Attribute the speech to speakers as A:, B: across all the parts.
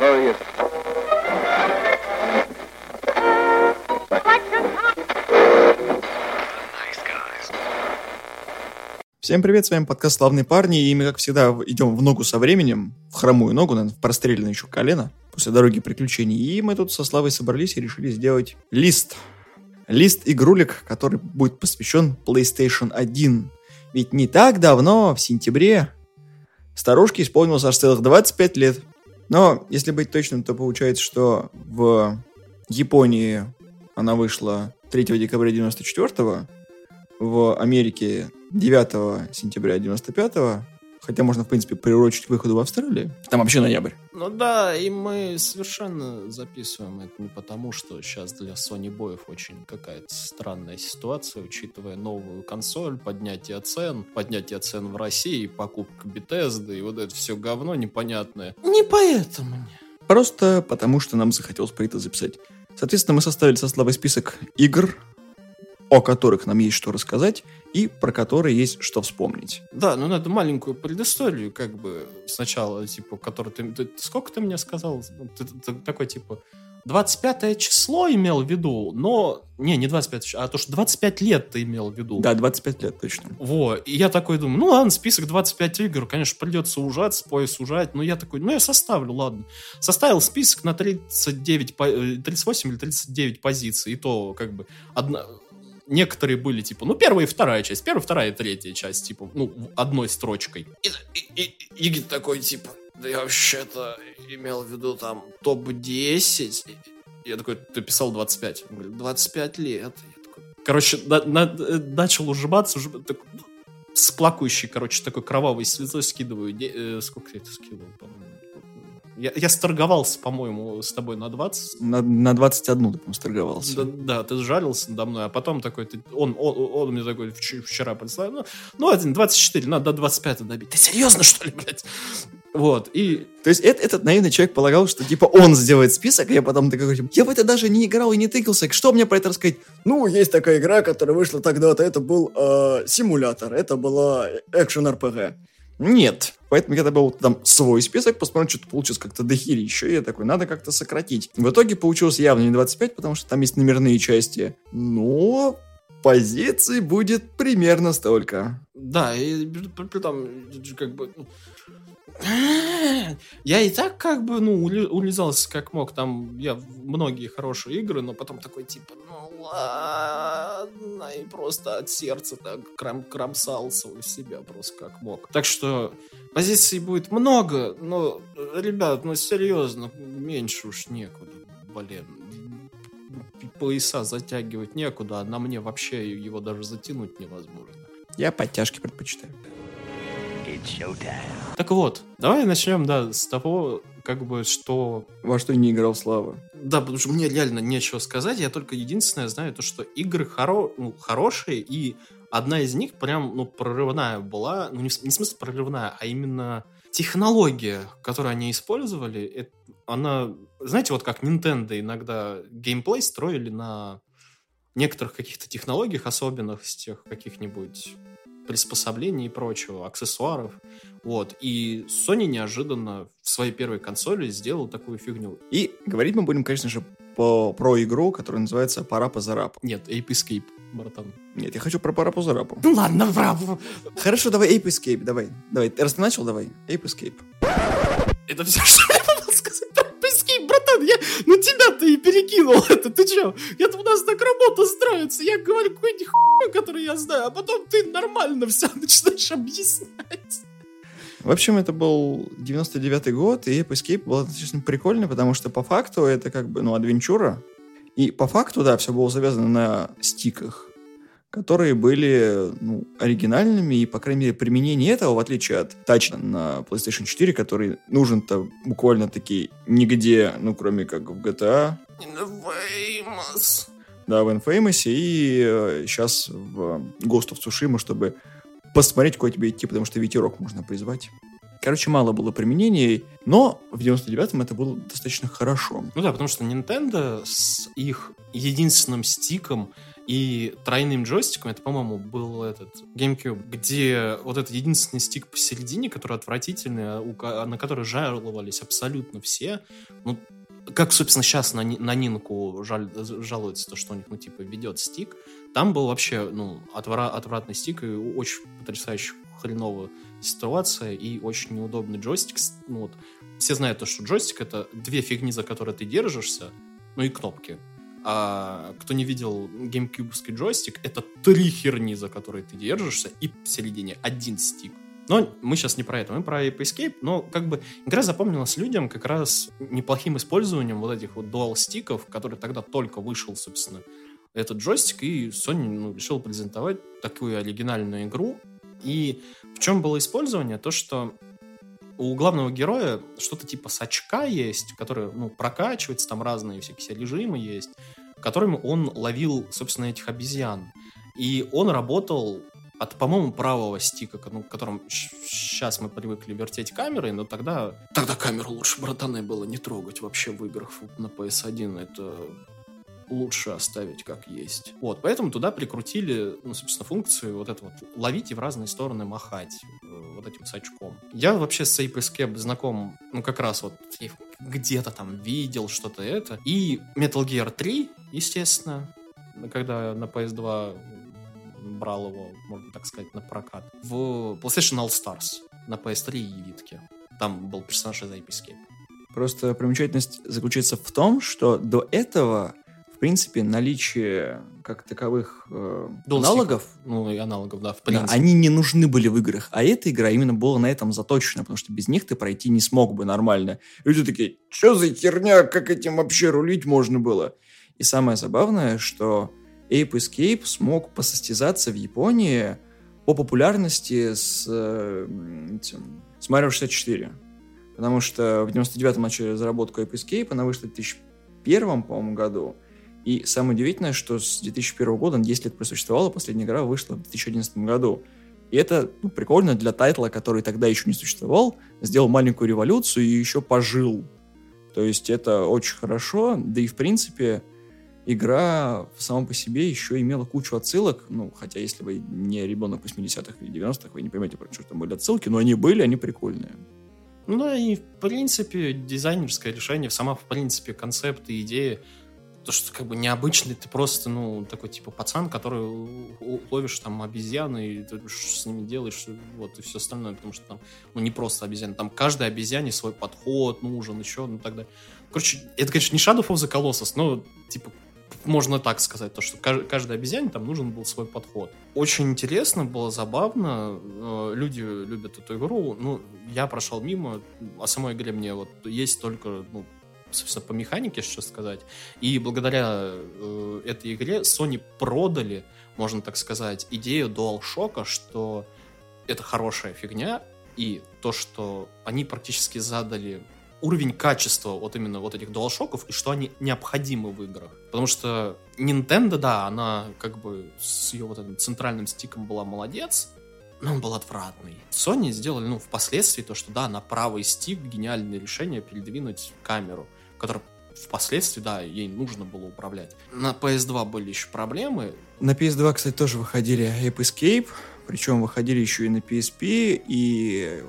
A: various
B: Всем привет, с вами подкаст «Славные парни», и мы, как всегда, идем в ногу со временем, в хромую ногу, наверное, в простреленное еще колено, после дороги приключений, и мы тут со Славой собрались и решили сделать лист. Лист игрулек, который будет посвящен PlayStation 1. Ведь не так давно, в сентябре, старушке исполнилось аж целых 25 лет. Но, если быть точным, то получается, что в Японии она вышла 3 декабря 94 в Америке 9 сентября 95 хотя можно, в принципе, приурочить к выходу в Австралии. Там вообще ноябрь.
C: Ну да, и мы совершенно записываем это не потому, что сейчас для Sony боев очень какая-то странная ситуация, учитывая новую консоль, поднятие цен, поднятие цен в России, покупка Bethesda и вот это все говно непонятное. Не поэтому.
B: Просто потому, что нам захотелось про это записать. Соответственно, мы составили со Славой список игр, о которых нам есть что рассказать, и про которые есть что вспомнить.
C: Да, ну надо маленькую предысторию, как бы, сначала, типа, который ты... ты- сколько ты мне сказал? Ну, Ты, ты такой, типа, 25 число имел в виду, но... Не, не 25 число, а то, что 25 лет ты имел в виду.
B: Да, 25 лет точно.
C: Во, и я такой думаю, ну ладно, список 25 игр, конечно, придется ужаться, пояс сужать, но я такой, ну я составлю, ладно. Составил список на 39, по- э, 38 или 39 позиций, и то, как бы, одна... Некоторые были, типа, ну, первая и вторая часть, первая, вторая и третья часть, типа, ну, одной строчкой. И, и, и- Игорь такой, типа, да я вообще-то имел в виду там топ-10. Я такой, ты писал 25. Он говорит, 25 лет. Я такой, Короче, на- на- начал ужиматься, уже ну, с короче, такой кровавой слезой скидываю. Де- э, сколько я это скидывал, по-моему? Я, я сторговался, по-моему, с тобой на 20.
B: На, на 21 ты, по-моему, сторговался.
C: Да, да, ты сжалился надо мной, а потом такой, ты, он, он, он мне такой вч- вчера прислал, ну, ну, один, 24, надо до 25 добить. Ты серьезно, что ли, блядь? Вот, и
B: То есть э- этот наивный человек полагал, что типа он сделает список, а я потом такой говорю, я в это даже не играл и не тыкался, что мне про это рассказать? Ну, есть такая игра, которая вышла тогда-то, это был э, симулятор, это была экшен-РПГ. Нет. Поэтому я добавил там свой список, посмотрел, что-то получилось как-то дохерища, и я такой, надо как-то сократить. В итоге получилось явно не 25, потому что там есть номерные части, но позиций будет примерно столько.
C: Да, и том, как бы... Я и так как бы, ну, ули- улизался как мог. Там я многие хорошие игры, но потом такой, типа, ну ладно, и просто от сердца так крам кромсался у себя просто как мог. Так что позиций будет много, но, ребят, ну серьезно, меньше уж некуда, блин. Пояса затягивать некуда, а на мне вообще его даже затянуть невозможно.
B: Я подтяжки предпочитаю.
C: Так вот, давай начнем, да, с того, как бы, что...
B: Во что не играл Слава?
C: Да, потому что мне реально нечего сказать, я только единственное знаю, то, что игры хоро... ну, хорошие, и одна из них прям, ну, прорывная была, ну, не в, не в смысле прорывная, а именно технология, которую они использовали, это- она, знаете, вот как Nintendo иногда геймплей строили на некоторых каких-то технологиях, особенностях каких-нибудь приспособлений и прочего, аксессуаров. Вот. И Sony неожиданно в своей первой консоли сделал такую фигню.
B: И говорить мы будем, конечно же, по, про игру, которая называется «Парапа за рапу».
C: Нет, Ape Escape, братан.
B: Нет, я хочу про Парапу за рапу.
C: Ну ладно, браво.
B: Хорошо, давай Ape Escape, давай. Давай, раз ты начал, давай. Ape Escape.
C: Это все, что я и перекинул это. Ты че? Я у нас так работа строится. Я говорю какую-нибудь хуйню, которую я знаю, а потом ты нормально все начинаешь объяснять.
B: В общем, это был 99-й год, и Ape Escape был достаточно прикольный, потому что по факту это как бы, ну, адвенчура. И по факту, да, все было завязано на стиках, которые были, ну, оригинальными, и, по крайней мере, применение этого, в отличие от тача на PlayStation 4, который нужен-то буквально-таки нигде, ну, кроме как в GTA,
C: Famous.
B: да, в Infamous и сейчас в Ghost of Tsushima, чтобы посмотреть, куда тебе идти, потому что ветерок можно призвать. Короче, мало было применений, но в 99-м это было достаточно хорошо.
C: Ну да, потому что Nintendo с их единственным стиком И тройным джойстиком, это, по-моему, был этот GameCube, где вот этот единственный стик посередине, который отвратительный, на который жаловались абсолютно все. Ну, как, собственно, сейчас на, на Нинку жаль, жалуется то, что у них, ну, типа, ведет стик. Там был вообще, ну, отвра, отвратный стик и очень потрясающе хреновая ситуация и очень неудобный джойстик. Ну, вот, все знают то, что джойстик — это две фигни, за которые ты держишься, ну и кнопки. А кто не видел геймкьюбский джойстик, это три херни, за которые ты держишься, и в середине один стик. Но мы сейчас не про это, мы про Ape Escape, но как бы игра запомнилась людям как раз неплохим использованием вот этих вот dual стиков, который тогда только вышел, собственно, этот джойстик, и Sony ну, решил презентовать такую оригинальную игру. И в чем было использование? То, что у главного героя что-то типа сачка есть, который, ну, прокачивается, там разные всякие режимы есть, которыми он ловил, собственно, этих обезьян. И он работал от, по-моему, правого стика, ну, которым сейчас мы привыкли вертеть камерой, но тогда... Тогда камеру лучше, братаны, было не трогать вообще в играх на PS1. Это лучше оставить как есть. Вот, поэтому туда прикрутили, ну, собственно, функцию вот это вот ловить и в разные стороны махать э, вот этим сачком. Я вообще с Ape Escape знаком, ну, как раз вот где-то там видел что-то это. И Metal Gear 3, естественно, когда на PS2 брал его, можно так сказать, на прокат. В PlayStation All Stars на PS3 и Витке. Там был персонаж из Ape Escape.
B: Просто примечательность заключается в том, что до этого в принципе, наличие как таковых э, аналогов...
C: Ну, и аналогов, да, в
B: принципе. Да, они не нужны были в играх. А эта игра именно была на этом заточена, потому что без них ты пройти не смог бы нормально. Люди такие, что за херня, как этим вообще рулить можно было? И самое забавное, что Ape Escape смог посостязаться в Японии по популярности с, э, этим, с Mario 64. Потому что в 99-м начали разработку Ape Escape, она вышла в 2001, по-моему, году. И самое удивительное, что с 2001 года, 10 лет просуществовала, последняя игра вышла в 2011 году. И это ну, прикольно для тайтла, который тогда еще не существовал, сделал маленькую революцию и еще пожил. То есть это очень хорошо, да и в принципе игра сама по себе еще имела кучу отсылок, ну, хотя если вы не ребенок 80-х или 90-х, вы не поймете, про что там были отсылки, но они были, они прикольные.
C: Ну и в принципе дизайнерское решение, сама в принципе концепт и идея то, что как бы необычный, ты просто, ну, такой, типа, пацан, который ловишь там обезьяны, и ты с ними делаешь, вот, и все остальное, потому что там, ну, не просто обезьяны, там каждой обезьяне свой подход нужен, еще, ну, тогда. Короче, это, конечно, не Shadow of the Colossus, но, типа, можно так сказать, то, что каждой обезьяне там нужен был свой подход. Очень интересно, было забавно, э, люди любят эту игру, ну, я прошел мимо, о самой игре мне вот есть только, ну, собственно, по механике, что сказать. И благодаря э, этой игре Sony продали, можно так сказать, идею DualShock, что это хорошая фигня, и то, что они практически задали уровень качества вот именно вот этих DualShock'ов, и что они необходимы в играх. Потому что Nintendo, да, она как бы с ее вот этим центральным стиком была молодец, но он был отвратный. Sony сделали, ну, впоследствии то, что да, на правый стик гениальное решение передвинуть камеру который впоследствии, да, ей нужно было управлять. На PS2 были еще проблемы.
B: На PS2, кстати, тоже выходили Ape Escape, причем выходили еще и на PSP, и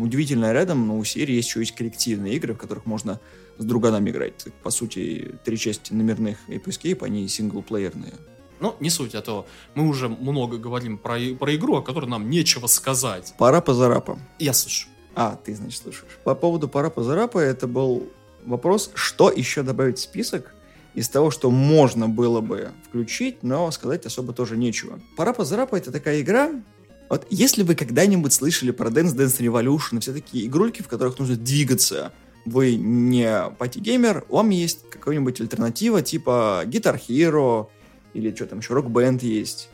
B: удивительно рядом, но у серии есть еще есть коллективные игры, в которых можно с друганами играть. По сути, три части номерных Ape Escape, они синглплеерные.
C: Ну, не суть, а то мы уже много говорим про, про игру, о которой нам нечего сказать.
B: Пара по зарапам.
C: Я слышу.
B: А, ты, значит, слушаешь. По поводу пара по зарапа, это был вопрос, что еще добавить в список из того, что можно было бы включить, но сказать особо тоже нечего. Парапа Зарапа это такая игра, вот если вы когда-нибудь слышали про Dance Dance Revolution, все такие игрульки, в которых нужно двигаться, вы не пати-геймер, вам есть какая-нибудь альтернатива типа Guitar Hero или что там еще, Rock Band есть.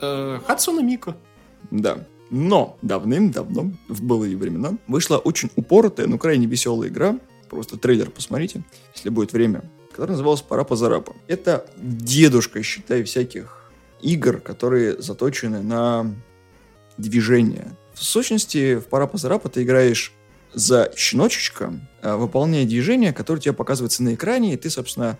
C: Э, Мика.
B: Да. Но давным-давно, в былые времена, вышла очень упоротая, но крайне веселая игра, просто трейлер посмотрите, если будет время, который назывался «Парапа Зарапа». Это дедушка, считай, всяких игр, которые заточены на движение. В сущности, в «Парапа Зарапа» ты играешь за щеночечка, а, выполняя движение, которое тебе показывается на экране, и ты, собственно,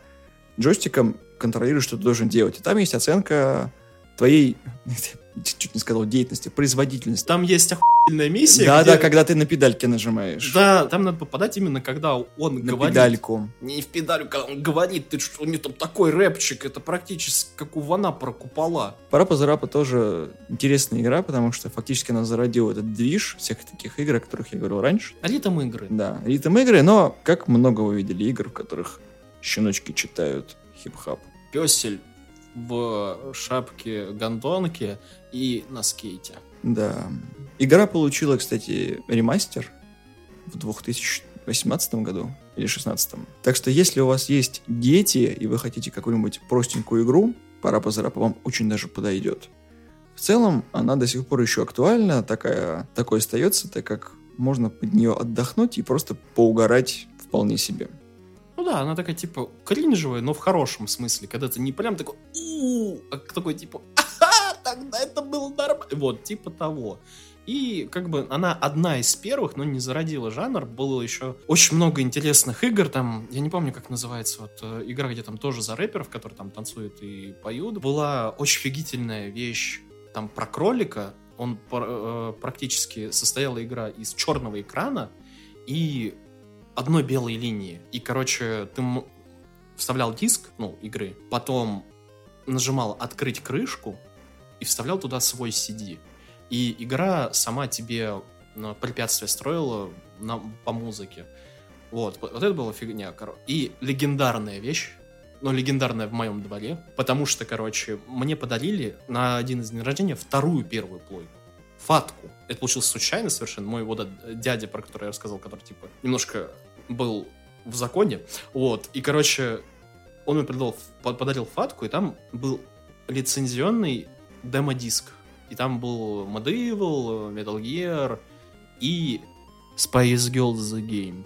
B: джойстиком контролируешь, что ты должен делать. И там есть оценка твоей, чуть не сказал, деятельности, производительности.
C: Там есть охуительная миссия.
B: Да,
C: где-
B: да, когда ты на педальке нажимаешь.
C: Да, там надо попадать именно, когда он
B: на
C: говорит.
B: педальку.
C: Не в педалю, когда он говорит, ты что, у него там такой рэпчик, это практически как у Вана про купола.
B: Парапа Зарапа тоже интересная игра, потому что фактически она зародила этот движ всех таких игр, о которых я говорил раньше.
C: Ритм игры.
B: Да, ритм игры, но как много вы видели игр, в которых щеночки читают хип-хап.
C: Песель в шапке гондонки и на скейте.
B: Да. Игра получила, кстати, ремастер в 2018 году или 2016. Так что если у вас есть дети, и вы хотите какую-нибудь простенькую игру, Парапа Зарапа вам очень даже подойдет. В целом, она до сих пор еще актуальна, такая, такой остается, так как можно под нее отдохнуть и просто поугарать вполне себе.
C: Ну да, она такая, типа, кринжевая, но в хорошем смысле, когда ты не прям такой, а такой, типа, ага, тогда это было нормально. Вот, типа того. И как бы она одна из первых, но не зародила жанр. Было еще очень много интересных игр. Там, я не помню, как называется, вот э, игра, где там тоже за рэперов, которые там танцуют и поют. Была очень офигительная вещь там про кролика. Он э, практически состояла игра из черного экрана и одной белой линии. И, короче, ты вставлял диск, ну, игры, потом нажимал «Открыть крышку» и вставлял туда свой CD. И игра сама тебе ну, препятствия строила на, по музыке. Вот, вот это была фигня, короче. И легендарная вещь, но легендарная в моем дворе, потому что, короче, мне подарили на один из дней рождения вторую первую плойку. Фатку. Это получилось случайно совершенно. Мой вот этот дядя, про который я рассказал, который, типа, немножко был в законе. Вот. И, короче, он мне придал, по- подарил фатку, и там был лицензионный демо-диск. И там был Medieval, Metal Gear и Spice Girls The Game.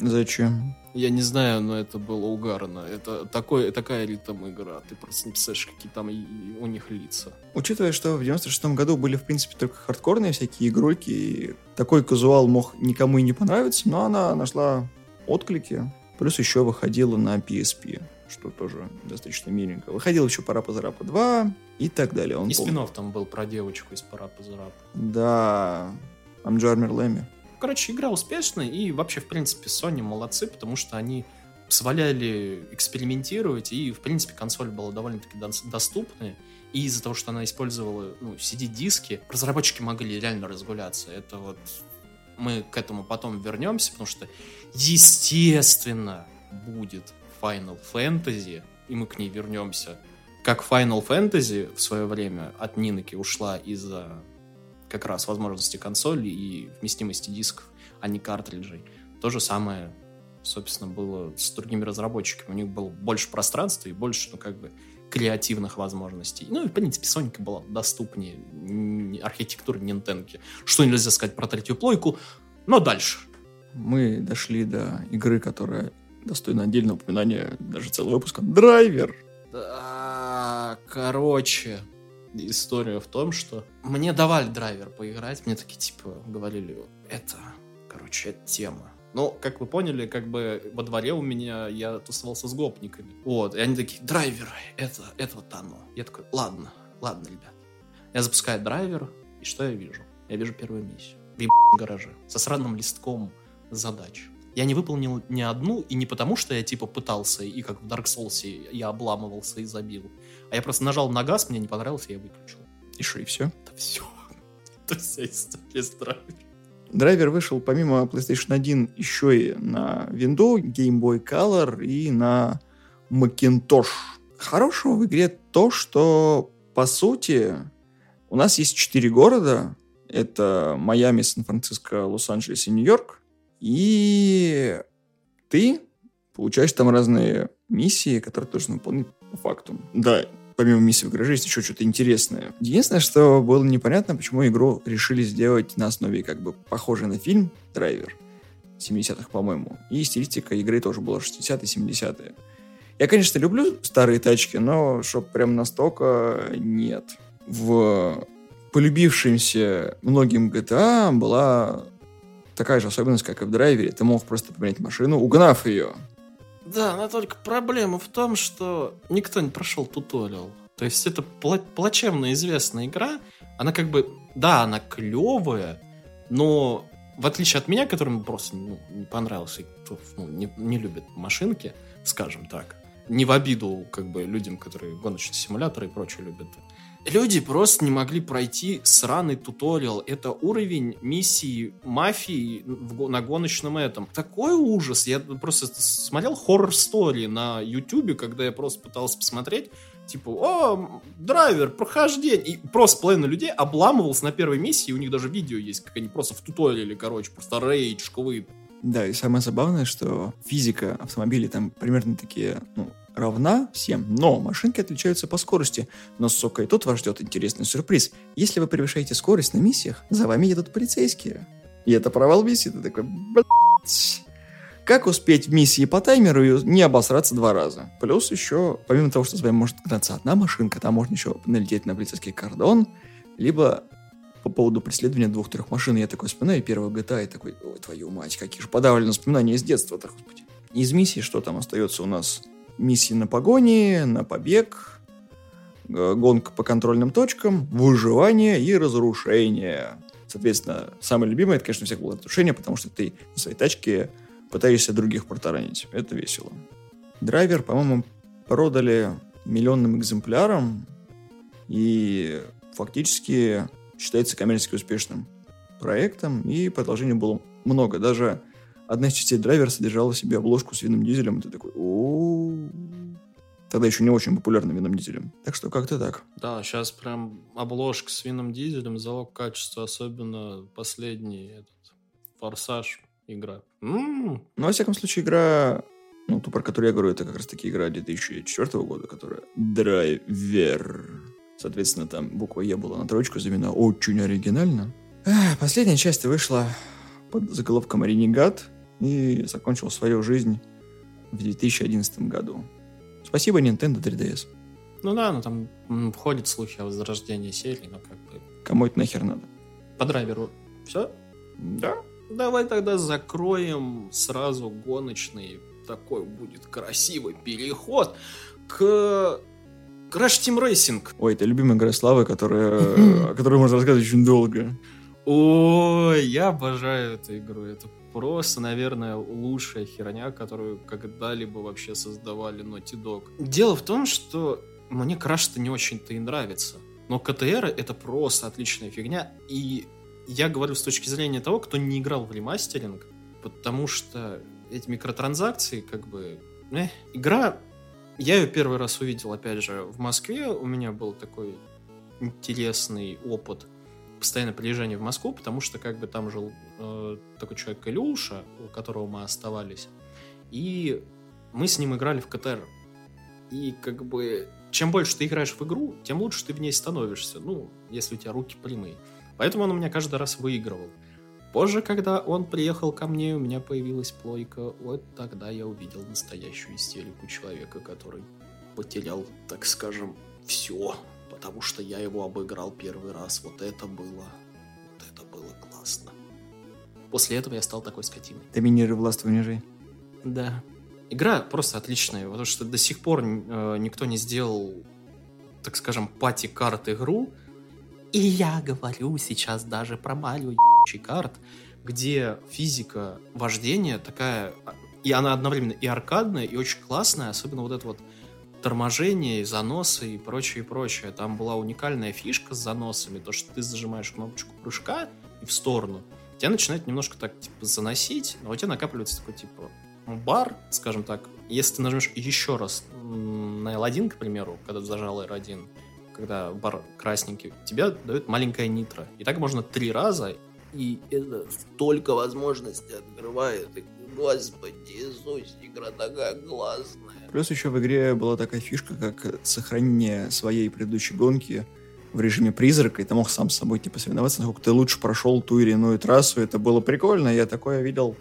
B: Зачем?
C: Я не знаю, но это было угарно. Это такой, такая ритм игра. Ты просто не представляешь, какие там у них лица.
B: Учитывая, что в 96 году были, в принципе, только хардкорные всякие игрульки, и такой казуал мог никому и не понравиться, но она нашла отклики. Плюс еще выходила на PSP, что тоже достаточно миленько. Выходил еще Парапа Зарапа 2 и так далее. Он
C: И
B: пом-
C: спин там был про девочку из Парапа Зарапа.
B: Да, Амджармер Лэми.
C: Короче, игра успешная, и вообще, в принципе, Sony молодцы, потому что они позволяли экспериментировать, и, в принципе, консоль была довольно-таки дос- доступная. И из-за того, что она использовала ну, CD-диски, разработчики могли реально разгуляться. Это вот мы к этому потом вернемся, потому что, естественно, будет Final Fantasy, и мы к ней вернемся. Как Final Fantasy в свое время от Ниноки ушла из-за как раз возможности консоли и вместимости дисков, а не картриджей. То же самое, собственно, было с другими разработчиками. У них было больше пространства и больше, ну, как бы, креативных возможностей. Ну, и, в принципе, Соника была доступнее архитектуры Нинтенки. Что нельзя сказать про третью плойку, но дальше.
B: Мы дошли до игры, которая достойна отдельного упоминания, даже целого выпуска. Драйвер.
C: Да, короче, история в том, что мне давали драйвер поиграть, мне такие, типа, говорили, это, короче, это тема. Ну, как вы поняли, как бы во дворе у меня я тусовался с гопниками. Вот, и они такие, драйвер, это, это вот оно. Я такой, ладно, ладно, ребят. Я запускаю драйвер, и что я вижу? Я вижу первую миссию. В гараже. Со сраным листком задач. Я не выполнил ни одну, и не потому, что я типа пытался, и как в Dark Souls я обламывался и забил. А я просто нажал на газ, мне не понравилось, я выключил.
B: И что, и все?
C: Это все. Это вся история с драйвером.
B: Драйвер вышел помимо PlayStation 1 еще и на Windows, Game Boy Color и на Macintosh. Хорошего в игре то, что по сути у нас есть четыре города. Это Майами, Сан-Франциско, Лос-Анджелес и Нью-Йорк. И ты получаешь там разные миссии, которые должен выполнить по факту. Да, помимо миссий в гараже есть еще что-то интересное. Единственное, что было непонятно, почему игру решили сделать на основе как бы похожей на фильм «Драйвер» 70-х, по-моему. И стилистика игры тоже была 60-е, 70-е. Я, конечно, люблю старые тачки, но чтоб прям настолько нет. В полюбившемся многим GTA была такая же особенность, как и в драйвере. Ты мог просто поменять машину, угнав ее.
C: Да, но только проблема в том, что никто не прошел туториал. То есть это пла- плачевно известная игра. Она как бы, да, она клевая, но в отличие от меня, которому просто ну, не понравился, кто ну, не, не любит машинки, скажем так, не в обиду как бы людям, которые гоночные симуляторы и прочее любят. Люди просто не могли пройти сраный туториал. Это уровень миссии мафии на гоночном этом. Такой ужас. Я просто смотрел хоррор-стори на ютюбе, когда я просто пытался посмотреть, типа, о, драйвер, прохождение. И просто половина людей обламывался на первой миссии, у них даже видео есть, как они просто в туториале, короче, просто рейдж, шквы.
B: Да, и самое забавное, что физика автомобилей там примерно такие, ну, равна всем, но машинки отличаются по скорости. Но, сука, и тут вас ждет интересный сюрприз. Если вы превышаете скорость на миссиях, за вами едут полицейские. И это провал миссии. Ты такой, блядь. Как успеть в миссии по таймеру и не обосраться два раза? Плюс еще, помимо того, что с вами может гнаться одна машинка, там можно еще налететь на полицейский кордон, либо по поводу преследования двух-трех машин. Я такой вспоминаю первого GTA и такой, ой, твою мать, какие же подавленные воспоминания из детства-то, господи. Из миссии что там остается у нас? Миссии на погони, на побег, э, гонка по контрольным точкам, выживание и разрушение. Соответственно, самое любимое, это, конечно, всех было разрушение, потому что ты на своей тачке пытаешься других протаранить. Это весело. Драйвер, по-моему, продали миллионным экземплярам и фактически считается коммерчески успешным проектом, и продолжения было много. Даже одна из частей драйвера содержала в себе обложку с винным дизелем, и ты такой, о Тогда еще не очень популярным винным дизелем. Так что как-то так.
C: Да, сейчас прям обложка с винным дизелем, залог качества, особенно последний этот форсаж игра.
B: М-м-м. Ну, во всяком случае, игра ну, ту, про которую я говорю, это как раз-таки игра 2004 года, которая Драйвер. Соответственно, там буква Е была на троечку заменена. Очень оригинально. Последняя часть вышла под заголовком «Ренегат» и закончил свою жизнь в 2011 году. Спасибо Nintendo 3DS.
C: Ну да, ну там входят слухи о возрождении серии, но как бы...
B: Кому это нахер надо?
C: По драйверу все?
B: Да.
C: Давай тогда закроем сразу гоночный такой будет красивый переход к Crash Team Racing.
B: Ой, это любимая игра Славы, которая, о которой можно рассказывать очень долго.
C: Ой, я обожаю эту игру. Это просто, наверное, лучшая херня, которую когда-либо вообще создавали Naughty Dog. Дело в том, что мне Crash-то не очень-то и нравится. Но КТР это просто отличная фигня. И я говорю с точки зрения того, кто не играл в ремастеринг, потому что эти микротранзакции, как бы... Э, игра... Я ее первый раз увидел, опять же, в Москве. У меня был такой интересный опыт постоянное приезжание в Москву, потому что как бы там жил э, такой человек Илюша, у которого мы оставались, и мы с ним играли в КТР. И как бы чем больше ты играешь в игру, тем лучше ты в ней становишься, ну, если у тебя руки прямые. Поэтому он у меня каждый раз выигрывал. Позже, когда он приехал ко мне, у меня появилась плойка. Вот тогда я увидел настоящую истерику человека, который потерял, так скажем, все потому что я его обыграл первый раз. Вот это было, вот это было классно. После этого я стал такой скотиной.
B: Доминирую властвуй унижай.
C: Да. Игра просто отличная, потому что до сих пор э, никто не сделал, так скажем, пати-карт игру. И я говорю сейчас даже про Марио карт, где физика вождения такая, а, и она одновременно и аркадная, и очень классная, особенно вот это вот торможение, заносы и прочее, и прочее. Там была уникальная фишка с заносами, то, что ты зажимаешь кнопочку прыжка и в сторону, тебя начинает немножко так, типа, заносить, но у тебя накапливается такой, типа, бар, скажем так. Если ты нажмешь еще раз на L1, к примеру, когда ты зажал R1, когда бар красненький, тебе дают маленькая нитро. И так можно три раза, и это столько возможностей открывает. И, господи, Иисус, игра такая классная.
B: Плюс еще в игре была такая фишка, как сохранение своей предыдущей гонки в режиме призрака, и ты мог сам с собой типа соревноваться, насколько ты лучше прошел ту или иную трассу. Это было прикольно, я такое видел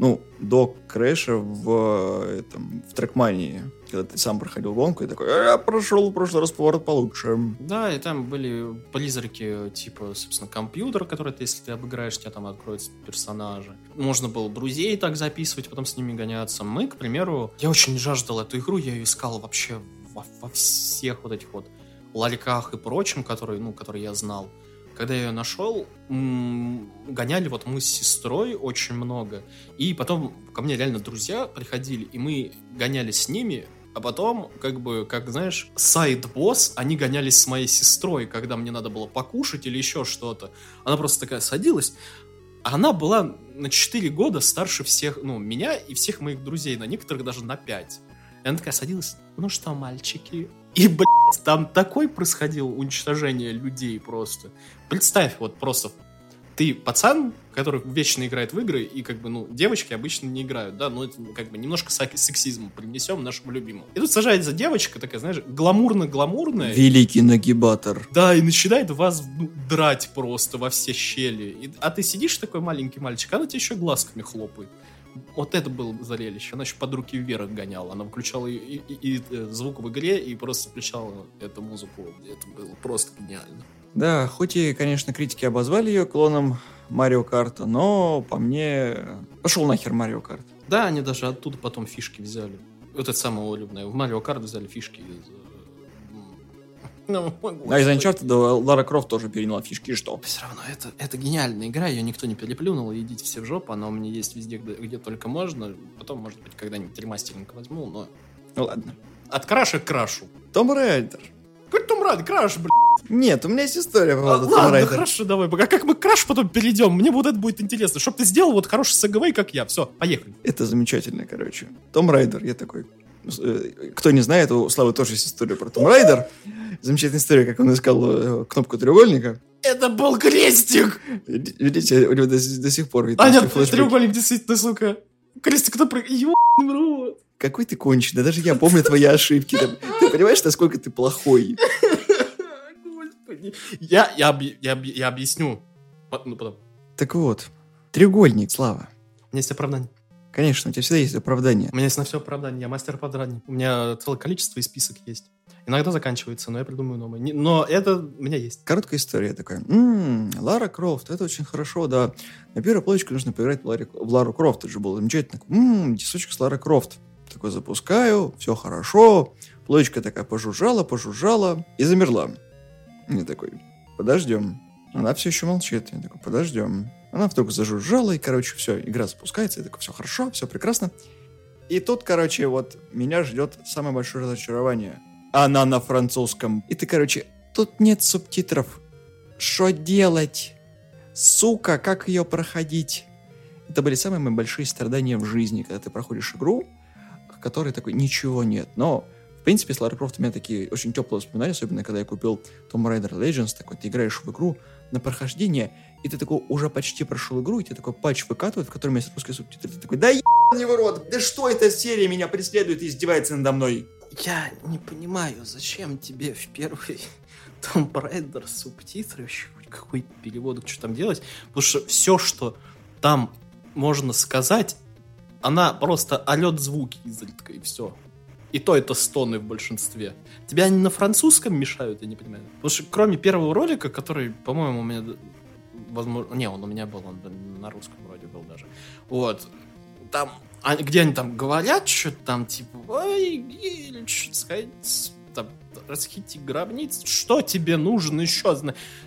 B: ну, до крэша в, э, этом, в трекмании, когда ты сам проходил гонку и такой, я прошел в прошлый раз поворот получше.
C: Да, и там были призраки, типа, собственно, компьютер, который, ты, если ты обыграешь, тебя там откроются персонажи. Можно было друзей так записывать, потом с ними гоняться. Мы, к примеру, я очень жаждал эту игру, я ее искал вообще во, во всех вот этих вот ларьках и прочем, которые, ну, которые я знал. Когда я ее нашел, гоняли вот мы с сестрой очень много. И потом ко мне реально друзья приходили, и мы гоняли с ними, а потом, как бы, как знаешь, сайд-босс, они гонялись с моей сестрой, когда мне надо было покушать или еще что-то. Она просто такая садилась, она была на 4 года старше всех, ну, меня и всех моих друзей, на некоторых даже на 5. И она такая садилась, ну что, мальчики, и, блядь, там такой происходило уничтожение людей просто. Представь, вот просто ты пацан, который вечно играет в игры, и как бы, ну, девочки обычно не играют, да, ну, это как бы немножко сексизм принесем нашему любимому. И тут сажается девочка такая, знаешь, гламурно-гламурная.
B: Великий нагибатор.
C: Да, и начинает вас ну, драть просто во все щели. И, а ты сидишь такой маленький мальчик, она тебе еще глазками хлопает вот это было зрелище. Она еще под руки вверх гоняла. Она включала и, и, и, и э, звук в игре и просто включала эту музыку. Это было просто гениально.
B: Да, хоть и, конечно, критики обозвали ее клоном Марио Карта, но по мне пошел нахер Марио Карт.
C: Да, они даже оттуда потом фишки взяли. Вот это самое улюбленное. В Марио Карт взяли фишки из э,
B: ну, а из Uncharted Лара Крофт тоже переняла фишки, и что?
C: Все равно, это, это гениальная игра, ее никто не переплюнул, идите все в жопу, она у меня есть везде, где, где только можно. Потом, может быть, когда-нибудь ремастеринг возьму, но...
B: Ну ладно.
C: От краша к крашу.
B: Том Райдер.
C: Какой Том Райдер? Краш, блядь.
B: Нет, у меня есть история по
C: поводу а, Ладно, хорошо, давай. А как мы краш потом перейдем? Мне вот это будет интересно. Чтоб ты сделал вот хороший сэгэвэй, как я. Все, поехали.
B: Это замечательно, короче. Том Райдер, я такой, Э, кто не знает, у Славы тоже есть история про Том Райдер. Замечательная история, как он искал э, кнопку треугольника.
C: Это был крестик!
B: Видите, у него до, до сих пор
C: видно. А, нет, треугольник действительно, сука. Крестик, кто про... Ёбаный рот.
B: Какой ты конченый, даже я помню твои ошибки. Ты, понимаешь, насколько ты плохой?
C: Господи. Я, я, я, я объясню. Ну, потом.
B: Так вот, треугольник, Слава.
C: У меня есть оправдание.
B: Конечно, у тебя всегда есть оправдание.
C: У меня есть на все оправдание. Я мастер оправданий. У меня целое количество и список есть. Иногда заканчивается, но я придумаю новое. Но это у меня есть.
B: Короткая история такая. М-м, Лара Крофт, это очень хорошо, да. На первую плойку нужно поиграть в, Ларе, в Лару Крофт. Это же было замечательно. Дисочек с Лара Крофт. Такой запускаю, все хорошо. Плойка такая пожужжала, пожужжала и замерла. Я такой, подождем. Она все еще молчит. Я такой, подождем. Она вдруг зажужжала, и, короче, все, игра запускается, и такой, все хорошо, все прекрасно. И тут, короче, вот меня ждет самое большое разочарование. Она на французском. И ты, короче, тут нет субтитров. Что делать? Сука, как ее проходить? Это были самые мои большие страдания в жизни, когда ты проходишь игру, в которой такой ничего нет. Но, в принципе, с Лара Крофт у меня такие очень теплые воспоминания, особенно когда я купил Tomb Raider Legends, такой, ты играешь в игру на прохождение, и ты такой уже почти прошел игру, и тебе такой патч выкатывает, в котором есть русские субтитры. Ты такой, да ебаный в рот, да что эта серия меня преследует и издевается надо мной?
C: Я не понимаю, зачем тебе в первый Tomb Raider субтитры, вообще какой переводок, что там делать, потому что все, что там можно сказать, она просто орет звуки изредка, и все. И то это стоны в большинстве. Тебя они на французском мешают, я не понимаю. Потому что кроме первого ролика, который, по-моему, у меня возможно... Не, он у меня был, он на русском вроде был даже. Вот. Там, а, где они там говорят что-то там, типа, ой, Гиль, сказать, там, расхити гробниц, что тебе нужно еще?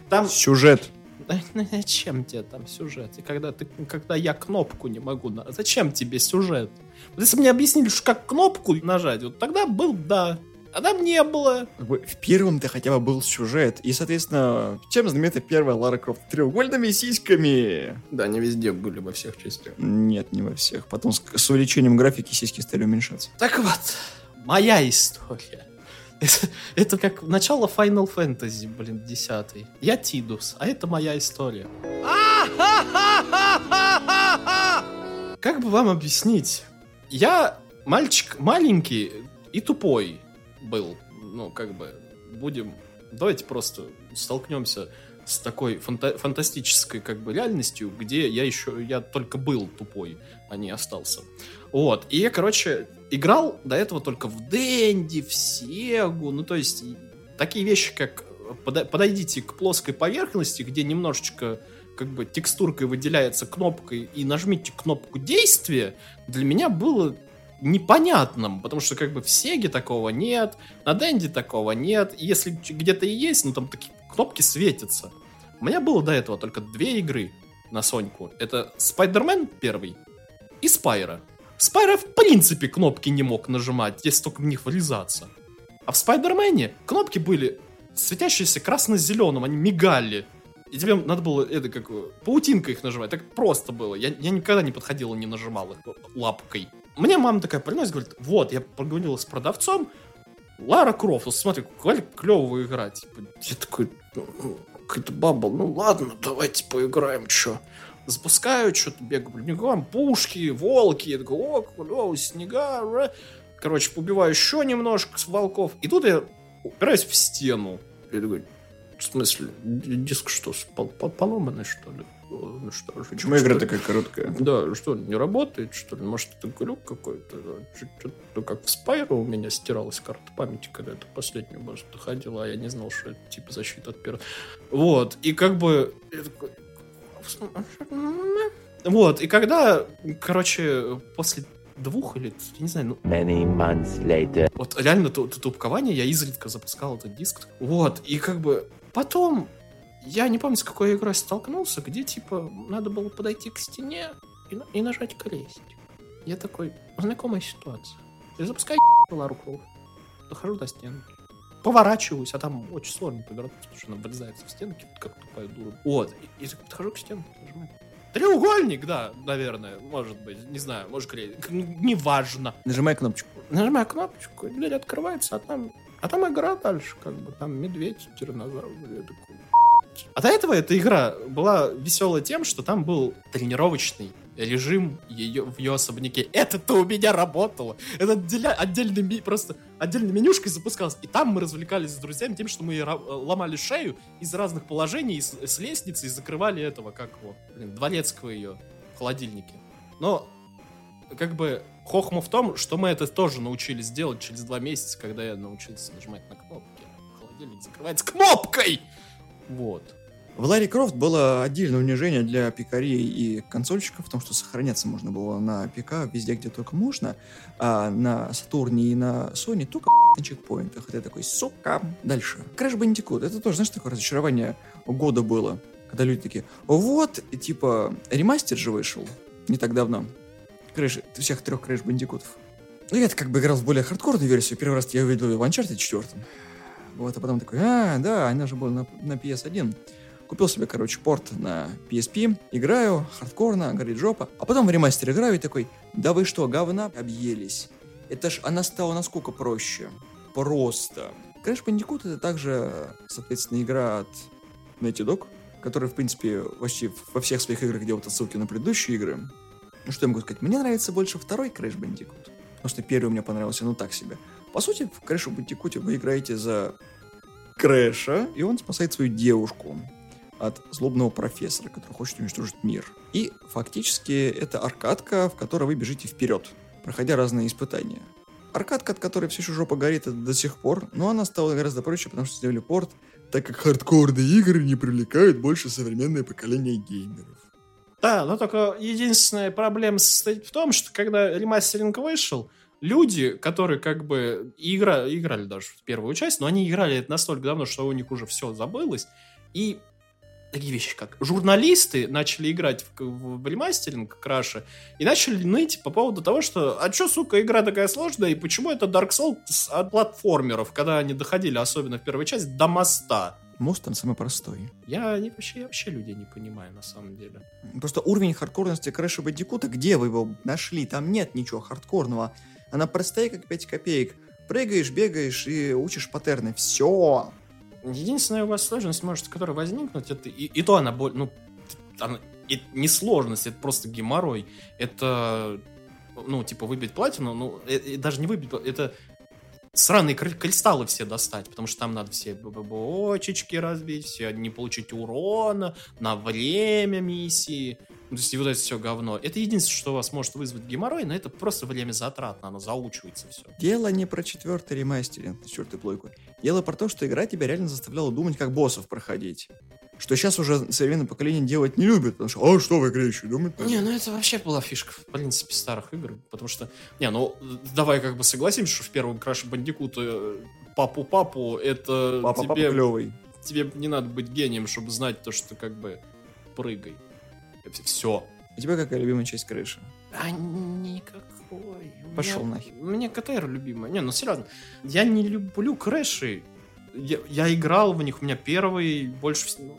B: Там... Сюжет.
C: Зачем тебе там сюжет? И когда, ты, когда я кнопку не могу... Зачем тебе сюжет? Если бы мне объяснили, что как кнопку нажать, вот тогда был, да, а там не было.
B: В первом-то хотя бы был сюжет. И, соответственно, чем знаменита первая Лара Крофт? Треугольными сиськами.
C: Да, не везде были, во всех частях.
B: Нет, не во всех. Потом с, с увеличением графики сиськи стали уменьшаться.
C: Так вот, моя история. Это, это как начало Final Fantasy, блин, 10 Я Тидус, а это моя история. Как бы вам объяснить? Я мальчик маленький и тупой был. Ну, как бы, будем... Давайте просто столкнемся с такой фанта- фантастической как бы реальностью, где я еще, я только был тупой, а не остался. Вот, и я, короче, играл до этого только в Дэнди, в Сегу, ну, то есть такие вещи, как подойдите к плоской поверхности, где немножечко как бы текстуркой выделяется кнопкой и нажмите кнопку действия, для меня было непонятным, потому что как бы в Сеге такого нет, на Дэнди такого нет, и если где-то и есть, ну там такие кнопки светятся. У меня было до этого только две игры на Соньку. Это Spider-Man первый и Spyro. Spyro в принципе кнопки не мог нажимать, если только в них врезаться. А в Spider-Man е кнопки были светящиеся красно-зеленым, они мигали. И тебе надо было, это как, паутинкой их нажимать. Так просто было. Я, я никогда не подходил и не нажимал их лапкой. Мне мама такая приносит, говорит, вот, я поговорила с продавцом, Лара Крофт, смотри, какая клевая игра. Типа, я такой, «Ну, ну, какая-то бабл, ну ладно, давайте поиграем, чё. Запускаю, что-то бегаю, бегаю, пушки, волки, я такой, о, клево, снега, короче, побиваю еще немножко с волков, и тут я упираюсь в стену. Я такой, в смысле, диск что, поломанный, что ли?
B: Ну что, Почему игра что, такая короткая?
C: Да, что, не работает, что ли? Может, это глюк какой-то? Ну, как в Spyro у меня стиралась карта памяти, когда это последнюю, может, доходила, а я не знал, что это типа защита от пирата. Вот, и как бы... Вот, и когда, короче, после двух или, я не знаю, ну... Many months later. Вот реально тупкование, я изредка запускал этот диск. Вот, и как бы потом я не помню, с какой игрой столкнулся, где, типа, надо было подойти к стене и, и нажать крестик. Я такой, знакомая ситуация. Я запускаю Лару дохожу до стенки, поворачиваюсь, а там очень сложно повернуть, потому что она врезается в стенки, как тупая дура. Вот, и, и подхожу к стенке, нажимаю. Треугольник, да, наверное, может быть, не знаю, может крестик, неважно.
B: Нажимай кнопочку.
C: Нажимаю кнопочку, и дверь открывается, а там, а там игра дальше, как бы, там медведь, тиранозавр, я такой, а до этого эта игра была веселая тем, что там был тренировочный режим ее, в ее особняке. Это-то у меня работало. Это отделя, отдельный, просто отдельной менюшкой запускалось. И там мы развлекались с друзьями тем, что мы ломали шею из разных положений, с, с лестницы, и закрывали этого, как его, блин, дворецкого ее в холодильнике. Но, как бы, хохма в том, что мы это тоже научились делать через два месяца, когда я научился нажимать на кнопки. Холодильник закрывается кнопкой! Вот.
B: В Ларри Крофт было отдельное унижение для пикарей и консольщиков, в том, что сохраняться можно было на ПК везде, где только можно, а на Сатурне и на Sony только на чекпоинтах. Ты такой, сука, дальше. Crash Bandicoot, это тоже, знаешь, такое разочарование года было, когда люди такие, вот, типа, ремастер же вышел не так давно. Crash, всех трех Crash Бандикутов. Ну, я как бы играл в более хардкорную версию. Первый раз я увидел в Uncharted 4. Вот, а потом такой, а, да, она же была на, на PS1. Купил себе, короче, порт на PSP, играю, хардкорно, горит жопа. А потом в ремастер играю и такой, да вы что, говна объелись? Это ж она стала насколько проще. Просто. Crash Bandicoot это также, соответственно, игра от Naughty Dog, которая, в принципе, вообще во всех своих играх делает отсылки на предыдущие игры. Ну что я могу сказать? Мне нравится больше второй Crash Bandicoot. Потому что первый мне понравился, ну так себе. По сути, в Crash Bandicoot вы играете за Крэша, и он спасает свою девушку от злобного профессора, который хочет уничтожить мир. И фактически это аркадка, в которой вы бежите вперед, проходя разные испытания. Аркадка, от которой все еще жопа горит до сих пор, но она стала гораздо проще, потому что сделали порт, так как хардкорные игры не привлекают больше современное поколение геймеров.
C: Да, но только единственная проблема состоит в том, что когда ремастеринг вышел, люди, которые как бы игра, играли даже в первую часть, но они играли это настолько давно, что у них уже все забылось, и такие вещи, как журналисты начали играть в, в, в ремастеринг Краша и начали ныть по поводу того, что а чё, сука, игра такая сложная, и почему это Dark Souls от платформеров, когда они доходили, особенно в первой части, до моста.
B: Мост там самый простой.
C: Я не, вообще, я вообще людей не понимаю, на самом деле.
B: Просто уровень хардкорности Крэша Бандикута, где вы его нашли? Там нет ничего хардкорного. Она простая, как 5 копеек. Прыгаешь, бегаешь и учишь паттерны. Все.
C: Единственная у вас сложность, может, которая возникнуть, это и, и то она ну, она, это не сложность, это просто геморрой. Это, ну, типа, выбить платину, ну, это, даже не выбить, это сраные кри- кристаллы все достать, потому что там надо все бочечки разбить, все не получить урона, на время миссии. Ну, То есть вот это все говно. Это единственное, что вас может вызвать геморрой, но это просто время затратно, оно заучивается все.
B: Дело не про четвертый ремастеринг, четвертую плойку. Дело про то, что игра тебя реально заставляла думать, как боссов проходить. Что сейчас уже современное поколение делать не любит, потому что, а что в игре еще думать? надо?»
C: Не, ну это вообще была фишка, в принципе, старых игр, потому что, не, ну, давай как бы согласимся, что в первом Bandicoot э, папу-папу, это
B: Папа, папа
C: тебе,
B: клевый.
C: тебе не надо быть гением, чтобы знать то, что как бы прыгай. Все.
B: У тебя какая любимая часть крыши?
C: А никакой.
B: Пошел
C: меня-
B: нахер.
C: Меня КТР любимая. Не, ну серьезно. Я не люблю крэши. Я, я играл в них. У меня первый больше всего...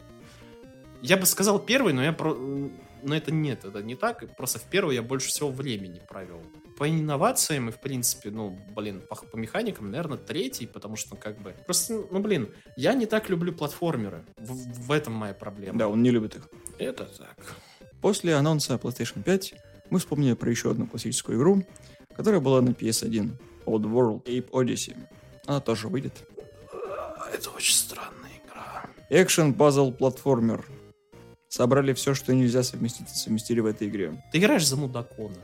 C: ну, Я бы сказал первый, но я про... Но это нет, это не так. Просто в первый я больше всего времени провел. По инновациям и, в принципе, ну, блин, по, по механикам, наверное, третий, потому что, как бы... Просто, ну, блин, я не так люблю платформеры. В, в этом моя проблема.
B: Да, он не любит их.
C: Это так.
B: После анонса PlayStation 5 мы вспомнили про еще одну классическую игру, которая была на PS1. Odd World Ape Odyssey. Она тоже выйдет.
C: Это очень странная игра.
B: Экшен, пазл, платформер. Собрали все, что нельзя совместить, совместили в этой игре.
C: Ты играешь за мудакона.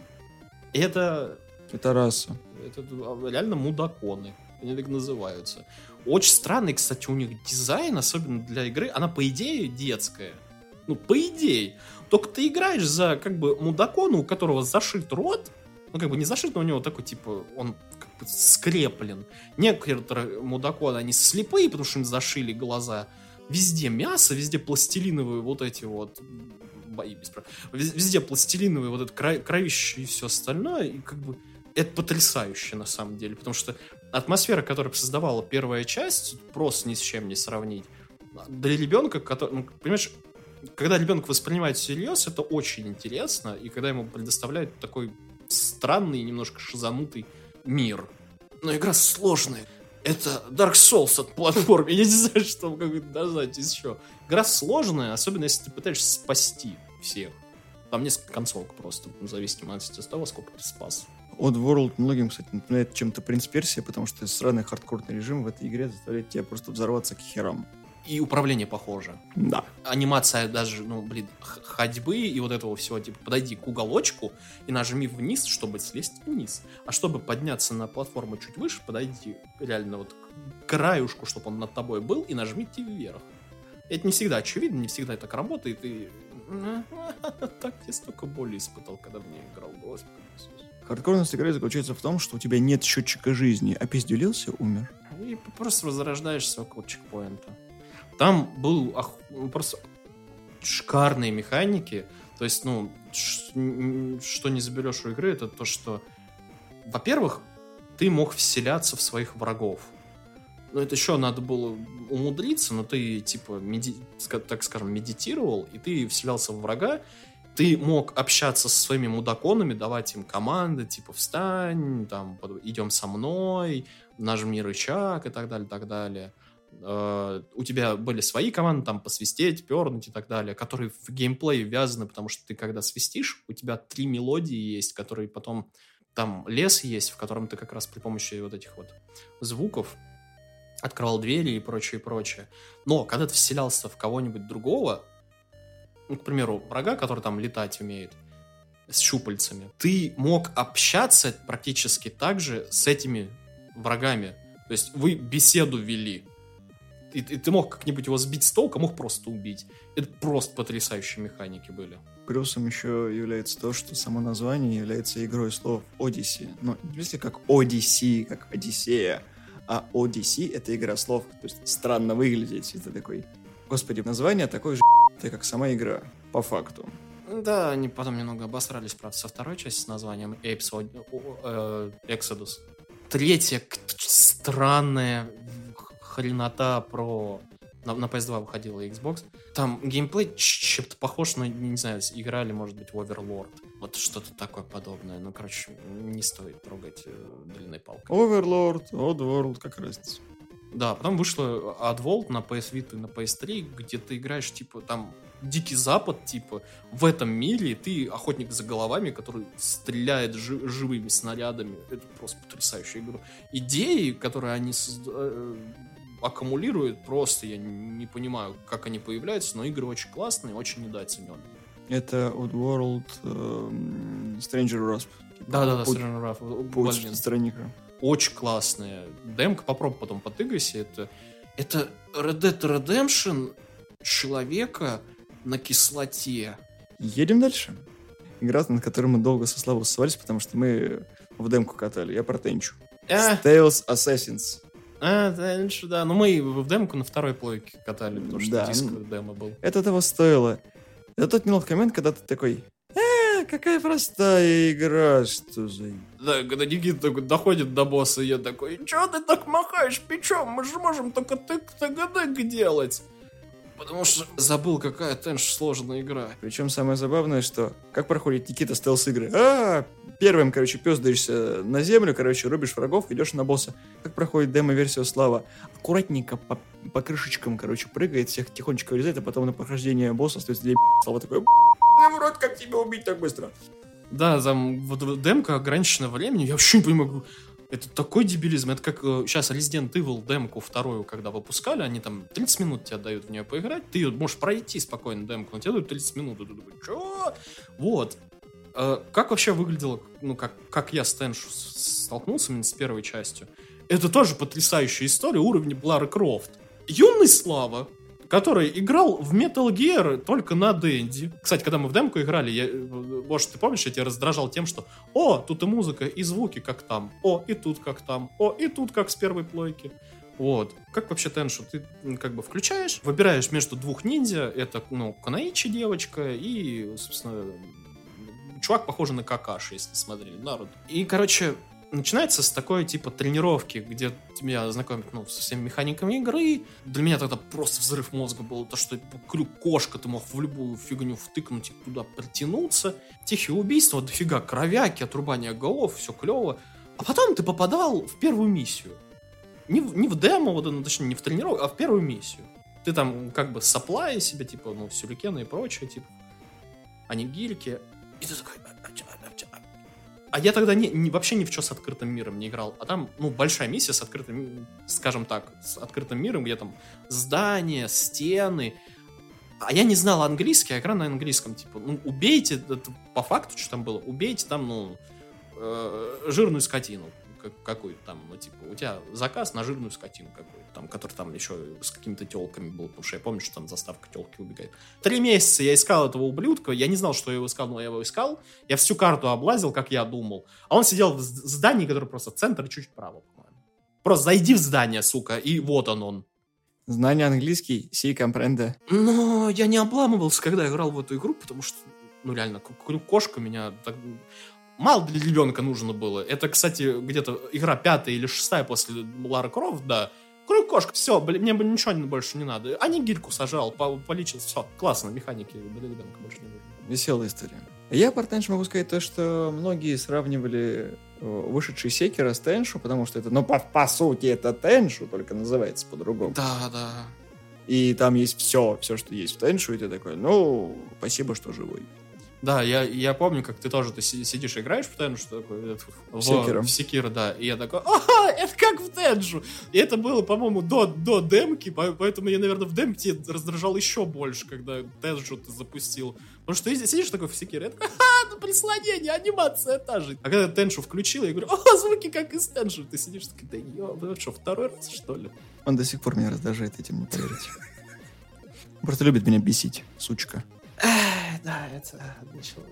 C: И это,
B: Это раса.
C: это реально мудаконы. Они так называются. Очень странный, кстати, у них дизайн, особенно для игры. Она, по идее, детская. Ну, по идее. Только ты играешь за, как бы, мудакона, у которого зашит рот. Ну, как бы не зашит, но у него такой, типа, он как бы скреплен. Некоторые мудаконы, они слепые, потому что им зашили глаза. Везде мясо, везде пластилиновые вот эти вот бои без прав. Вез- Везде пластилиновые вот это кра- кровище и все остальное. И как бы это потрясающе на самом деле. Потому что атмосфера, которую создавала первая часть, просто ни с чем не сравнить. Для ребенка, который, ну, понимаешь, когда ребенок воспринимает всерьез, это очень интересно. И когда ему предоставляют такой странный, немножко шизанутый мир. Но игра сложная. Это Dark Souls от платформы. Я не знаю, что как назвать еще. Игра сложная, особенно если ты пытаешься спасти всех. Там несколько концовок просто, в зависимости от того, сколько ты спас.
B: Odd World многим, кстати, напоминает чем-то принц Персия, потому что странный хардкорный режим в этой игре заставляет тебя просто взорваться к херам.
C: И управление похоже.
B: Да.
C: Анимация даже, ну, блин, ходьбы и вот этого всего, типа, подойди к уголочку и нажми вниз, чтобы слезть вниз. А чтобы подняться на платформу чуть выше, подойди реально вот к краюшку, чтобы он над тобой был, и нажмите вверх. Это не всегда очевидно, не всегда так работает, и... Так я столько боли испытал, когда в нее играл, господи.
B: Хардкорность игры заключается в том, что у тебя нет счетчика жизни. Опизделился, умер.
C: И просто возрождаешься около чекпоинта. Там был ох- просто шикарные механики. То есть, ну, что не заберешь у игры, это то, что, во-первых, ты мог вселяться в своих врагов. Ну, это еще надо было умудриться, но ты, типа, меди- так скажем, медитировал, и ты вселялся в врага, ты мог общаться со своими мудаконами, давать им команды, типа, встань, там, идем со мной, нажми рычаг и так далее, так далее. Э, У тебя были свои команды, там, посвистеть, пернуть и так далее, которые в геймплей ввязаны, потому что ты, когда свистишь, у тебя три мелодии есть, которые потом... Там лес есть, в котором ты как раз при помощи вот этих вот звуков открывал двери и прочее, прочее. Но когда ты вселялся в кого-нибудь другого, ну, к примеру, врага, который там летать умеет, с щупальцами, ты мог общаться практически так же с этими врагами. То есть вы беседу вели. И, и ты мог как-нибудь его сбить с толка, мог просто убить. Это просто потрясающие механики были.
B: Плюсом еще является то, что само название является игрой слов Odyssey. Ну, не в смысле как Odyssey, как Одиссея, а Odyssey — это игра слов. То есть странно выглядеть. Это такой... Господи, название такое же как сама игра, по факту.
C: Да, они потом немного обосрались, правда, со второй части с названием Apes, э, Exodus. Третья странная хренота про... На, на PS2 выходила Xbox. Там геймплей чем-то похож на, не знаю, играли, может быть, в Overlord. Вот что-то такое подобное. Ну, короче, не стоит трогать э, длинной палкой.
B: Overlord, Oddworld, как разница.
C: Да, потом вышла Advolt на PS Vita и на PS3, где ты играешь, типа, там Дикий Запад, типа, в этом мире, и ты охотник за головами, который стреляет жи- живыми снарядами. Это просто потрясающая игра. Идеи, которые они созда- э, аккумулируют, просто я не понимаю, как они появляются, но игры очень классные, очень недооцененные.
B: Это Oddworld эм, Stranger Rasp.
C: Да-да-да, Stranger Wrath,
B: Путь странника.
C: очень классная. Демка, попробуй потом потыгайся. Это, это Red Dead Redemption человека на кислоте.
B: Едем дальше. Игра, над которой мы долго со Славой ссылались, потому что мы в демку катали. Я про Тенчу.
C: А,
B: Tales Assassins.
C: А, да, ничего, да. Ну, мы в демку на второй плойке катали, потому что
B: Да,
C: диск демо был.
B: Это того стоило. Это тот неловкий момент, когда ты такой, э, какая простая игра, что за...
C: Да, когда Никита такой доходит до босса, я такой, чё ты так махаешь печом? Мы же можем только тык-тык делать. Потому что забыл, какая тенш сложная игра.
B: Причем самое забавное, что как проходит Никита стелс игры. А, первым, короче, пездаешься на землю, короче, рубишь врагов, идешь на босса. Как проходит демо-версия Слава? Аккуратненько по, по крышечкам, короче, прыгает, всех тихонечко вырезает, а потом на прохождение босса остается для Слава такой, «Б***ь, в рот, как тебя убить так быстро?
C: Да, там вот демка ограничена времени, я вообще не понимаю, это такой дебилизм, это как э, сейчас Resident Evil демку вторую, когда выпускали, они там 30 минут тебе дают в нее поиграть, ты ее можешь пройти спокойно демку, но тебе дают 30 минут, и ты такой, чё? Вот. Э, Как вообще выглядело, ну, как, как я с Теншу столкнулся именно с первой частью? Это тоже потрясающая история уровня Лары Крофт. Юный Слава, который играл в Metal Gear только на Дэнди. Кстати, когда мы в демку играли, я, может, ты помнишь, я тебя раздражал тем, что «О, тут и музыка, и звуки, как там. О, и тут, как там. О, и тут, как с первой плойки». Вот. Как вообще Теншу? Ты как бы включаешь, выбираешь между двух ниндзя. Это, ну, Канаичи девочка и, собственно, чувак похожий на Какаши, если смотрели Наруто. И, короче, начинается с такой, типа, тренировки, где тебя знакомят, ну, со всеми механиками игры. Для меня тогда просто взрыв мозга был, то, что крюк кошка, ты мог в любую фигню втыкнуть и туда притянуться. Тихие убийства, дофига кровяки, отрубание голов, все клево. А потом ты попадал в первую миссию. Не в, не в демо, вот, ну, точнее, не в тренировку, а в первую миссию. Ты там как бы саплай себе, типа, ну, сюрикены и прочее, типа, анигирики. И ты такой... «А, чё, а, чё, а?» А я тогда не, не- вообще ни в что с открытым миром не играл. А там, ну, большая миссия с открытым, скажем так, с открытым миром, где там здания, стены. А я не знал английский, а игра на английском. Типа, ну, убейте, это по факту, что там было, убейте там, ну, э, жирную скотину как- какую-то там, ну, типа, у тебя заказ на жирную скотину какую-то там, который там еще с какими-то телками был, потому что я помню, что там заставка телки убегает. Три месяца я искал этого ублюдка, я не знал, что я его искал, но я его искал, я всю карту облазил, как я думал, а он сидел в здании, которое просто центр чуть вправо, по-моему. Просто зайди в здание, сука, и вот он он.
B: Знание английский, си компренде.
C: Но я не обламывался, когда играл в эту игру, потому что, ну реально, кошка меня так... Мало для ребенка нужно было. Это, кстати, где-то игра пятая или шестая после Лары Крофт, да. Крюк кошка, все, мне бы ничего больше не надо. А не гильку сажал, по- полечил, все, классно, механики для ребенка больше не нужно.
B: Веселая история. Я про Тенш могу сказать то, что многие сравнивали э, вышедший Секера с Теншу, потому что это, ну, по, по сути, это Теншу, только называется по-другому.
C: Да, да.
B: И там есть все, все, что есть в Теншу, и ты такой, ну, спасибо, что живой.
C: Да, я, я помню, как ты тоже ты си- сидишь и играешь постоянно, что такое это, в,
B: Секиро.
C: в Секиро, да. И я такой, ага, это как в Теджу. И это было, по-моему, до, до демки, по- поэтому я, наверное, в демке раздражал еще больше, когда Теджу ты запустил. Потому что ты сидишь такой в Секиро, я такой, ха, ну прислонение, анимация та же. А когда Теншу включил, я говорю, о, звуки как из Теншу. Ты сидишь такой, да ё, что, второй раз, что ли?
B: Он до сих пор меня раздражает, этим не поверите. Просто любит меня бесить, сучка.
C: Да, это начало,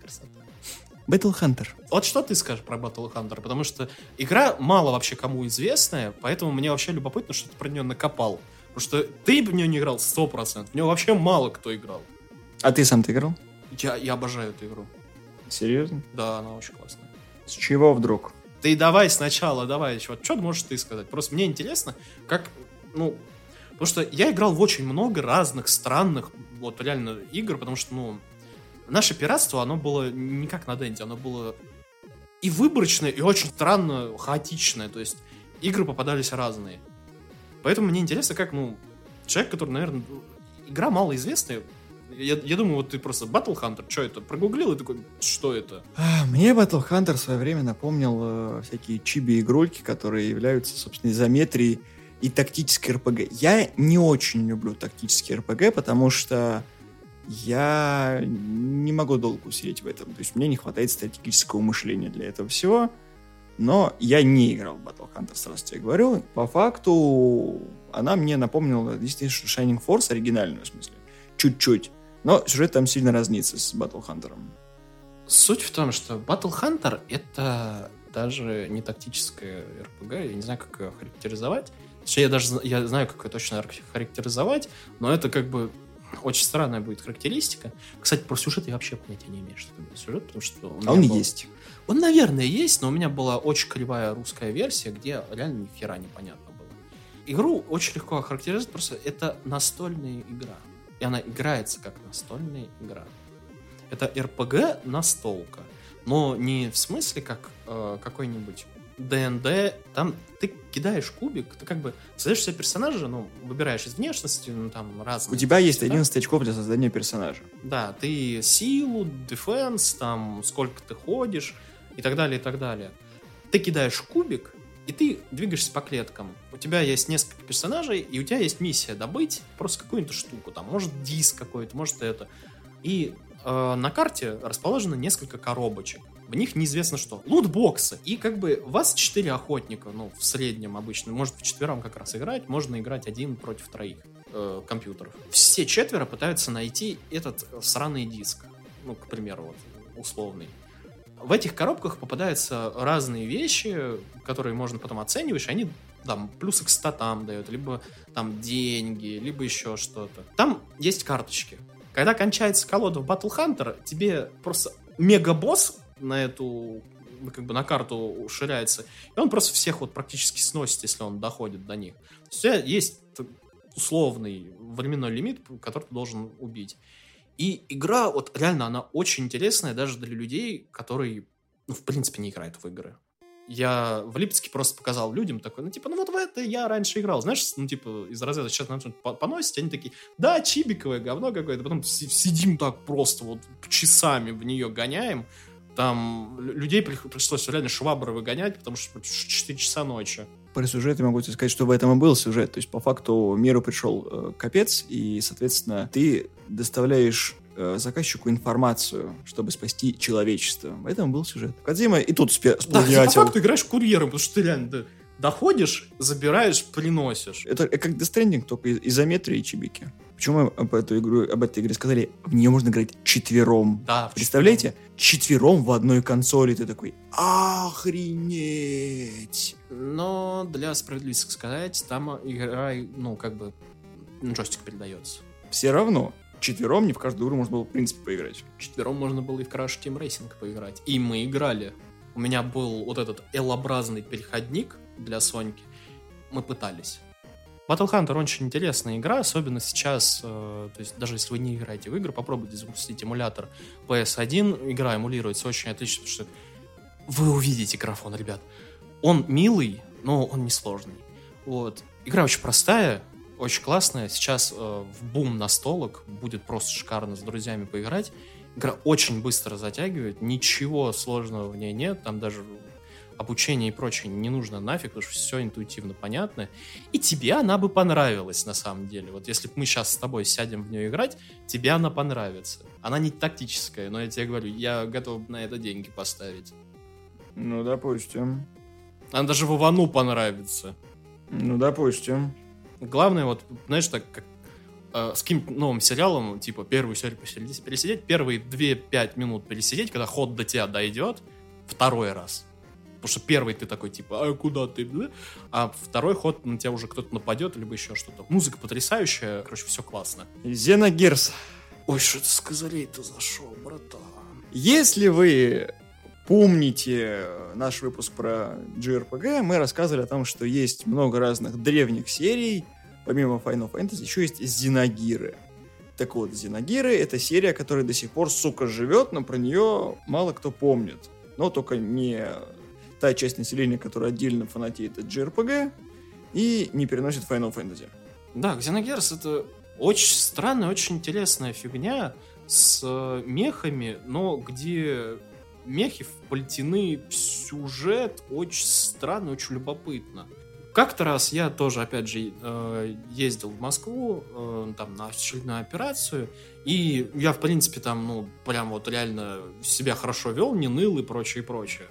C: красота.
B: Battle Hunter.
C: Вот что ты скажешь про Battle Hunter? Потому что игра мало вообще кому известная, поэтому мне вообще любопытно, что ты про нее накопал. Потому что ты в нее не играл 100%, в нее вообще мало кто играл.
B: А ты сам-то играл?
C: Я, я обожаю эту игру.
B: Серьезно?
C: Да, она очень классная.
B: С чего вдруг?
C: Ты давай сначала, давай, чувак, что можешь ты сказать? Просто мне интересно, как, ну, потому что я играл в очень много разных странных, вот реально, игр, потому что, ну, наше пиратство, оно было не как на Денде, оно было и выборочное, и очень странно хаотичное, то есть игры попадались разные. Поэтому мне интересно, как, ну, человек, который, наверное, игра малоизвестная. Я, я думаю, вот ты просто Battle Hunter, что это, прогуглил и такой, что это?
B: А, Мне Battle Hunter в свое время напомнил э, всякие чиби-игрульки, которые являются, собственно, изометрией и тактической РПГ. Я не очень люблю тактические РПГ, потому что я не могу долго усидеть в этом. То есть мне не хватает стратегического мышления для этого всего. Но я не играл в Battle Hunter, сразу тебе говорю. По факту она мне напомнила действительно Shining Force, оригинальную в смысле. Чуть-чуть. Но сюжет там сильно разнится с Battle Hunter.
C: Суть в том, что Battle Hunter это даже не тактическая РПГ, я не знаю, как ее характеризовать. Точнее, я даже я знаю, как ее точно ар- характеризовать, но это как бы очень странная будет характеристика. Кстати, про сюжет я вообще понятия не имею, что это сюжет, потому что... у
B: А он
C: был-
B: есть.
C: Он, наверное, есть, но у меня была очень кривая русская версия, где реально ни хера непонятно было. Игру очень легко охарактеризовать, просто это настольная игра. И она играется как настольная игра. Это РПГ настолка. Но не в смысле как э, какой-нибудь ДНД. Там ты кидаешь кубик, ты как бы создаешь себе персонажа, ну, выбираешь из внешности, ну, там разные.
B: У тебя есть
C: да?
B: 11 очков для создания персонажа.
C: Да, ты силу, дефенс, там, сколько ты ходишь и так далее, и так далее. Ты кидаешь кубик, и ты двигаешься по клеткам. У тебя есть несколько персонажей, и у тебя есть миссия добыть просто какую-нибудь штуку. Там, может, диск какой-то, может, это. И э, на карте расположено несколько коробочек. В них неизвестно что. Лутбоксы. И как бы вас четыре охотника, ну, в среднем обычно. Может, в четвером как раз играть. Можно играть один против троих э, компьютеров. Все четверо пытаются найти этот э, сраный диск. Ну, к примеру, вот, условный. В этих коробках попадаются разные вещи, которые можно потом оцениваешь, они там плюсы к статам дают, либо там деньги, либо еще что-то. Там есть карточки. Когда кончается колода в Battle Hunter, тебе просто мега-босс на эту ну, как бы на карту ширяется, и он просто всех вот практически сносит, если он доходит до них. То есть есть условный временной лимит, который ты должен убить. И игра, вот реально, она очень интересная даже для людей, которые, ну, в принципе, не играют в игры. Я в Липецке просто показал людям такой, ну, типа, ну, вот в это я раньше играл. Знаешь, ну, типа, из разряда сейчас начнут по- поносить, они такие, да, чибиковое говно какое-то. Потом си- сидим так просто вот часами в нее гоняем. Там лю- людей при- пришлось реально швабры выгонять, потому что 4 часа ночи.
B: Про сюжет я могу тебе сказать, что в этом и был сюжет. То есть, по факту, миру пришел э, капец, и, соответственно, ты доставляешь э, заказчику информацию, чтобы спасти человечество. В этом был сюжет. Кадзима и тут спе-
C: Да, ты по факту играешь курьером, потому что ты реально доходишь, забираешь, приносишь.
B: Это как Death Stranding, только из- изометрии и чибики. Почему мы об, эту игру, об этой игре сказали? В нее можно играть четвером.
C: Да,
B: Представляете? Четвером в одной консоли. Ты такой, охренеть!
C: Но для справедливости сказать, там игра, ну, как бы, джойстик передается.
B: Все равно, четвером не в каждую игру можно было, в принципе, поиграть.
C: Четвером можно было и в Crash Team Racing поиграть. И мы играли. У меня был вот этот L-образный переходник для Соньки. Мы пытались. Battle Hunter очень интересная игра, особенно сейчас, э, то есть даже если вы не играете в игры, попробуйте запустить эмулятор PS1, игра эмулируется очень отлично, потому что вы увидите графон, ребят. Он милый, но он не сложный. Вот. Игра очень простая, очень классная. Сейчас э, в бум настолок будет просто шикарно с друзьями поиграть. Игра очень быстро затягивает, ничего сложного в ней нет, там даже обучение и прочее не нужно нафиг, потому что все интуитивно понятно. И тебе она бы понравилась на самом деле. Вот если бы мы сейчас с тобой сядем в нее играть, тебе она понравится. Она не тактическая, но я тебе говорю, я готов на это деньги поставить.
B: Ну, допустим.
C: Она даже Вовану понравится.
B: Ну, допустим.
C: Главное, вот, знаешь, так как э, с каким-то новым сериалом, типа, первую серию пересидеть, пересидеть, первые 2-5 минут пересидеть, когда ход до тебя дойдет, второй раз. Потому что первый ты такой, типа, а куда ты? бля?» А второй ход на тебя уже кто-то нападет, либо еще что-то. Музыка потрясающая, короче, все классно.
B: Зеногерс.
C: Ой, что ты с козырей-то зашел, братан?
B: Если вы помните наш выпуск про JRPG, мы рассказывали о том, что есть много разных древних серий. Помимо Final Fantasy еще есть Зинагиры. Так вот, Зинагиры — это серия, которая до сих пор, сука, живет, но про нее мало кто помнит. Но только не та часть населения, которая отдельно фанатеет от JRPG и не переносит Final Fantasy.
C: Да, Xenogears это Очень странная, очень интересная фигня с э, мехами, но где мехи вплетены в сюжет очень странно, очень любопытно. Как-то раз я тоже, опять же, э, ездил в Москву э, там на очередную операцию, и я, в принципе, там, ну, прям вот реально себя хорошо вел, не ныл и прочее, и прочее.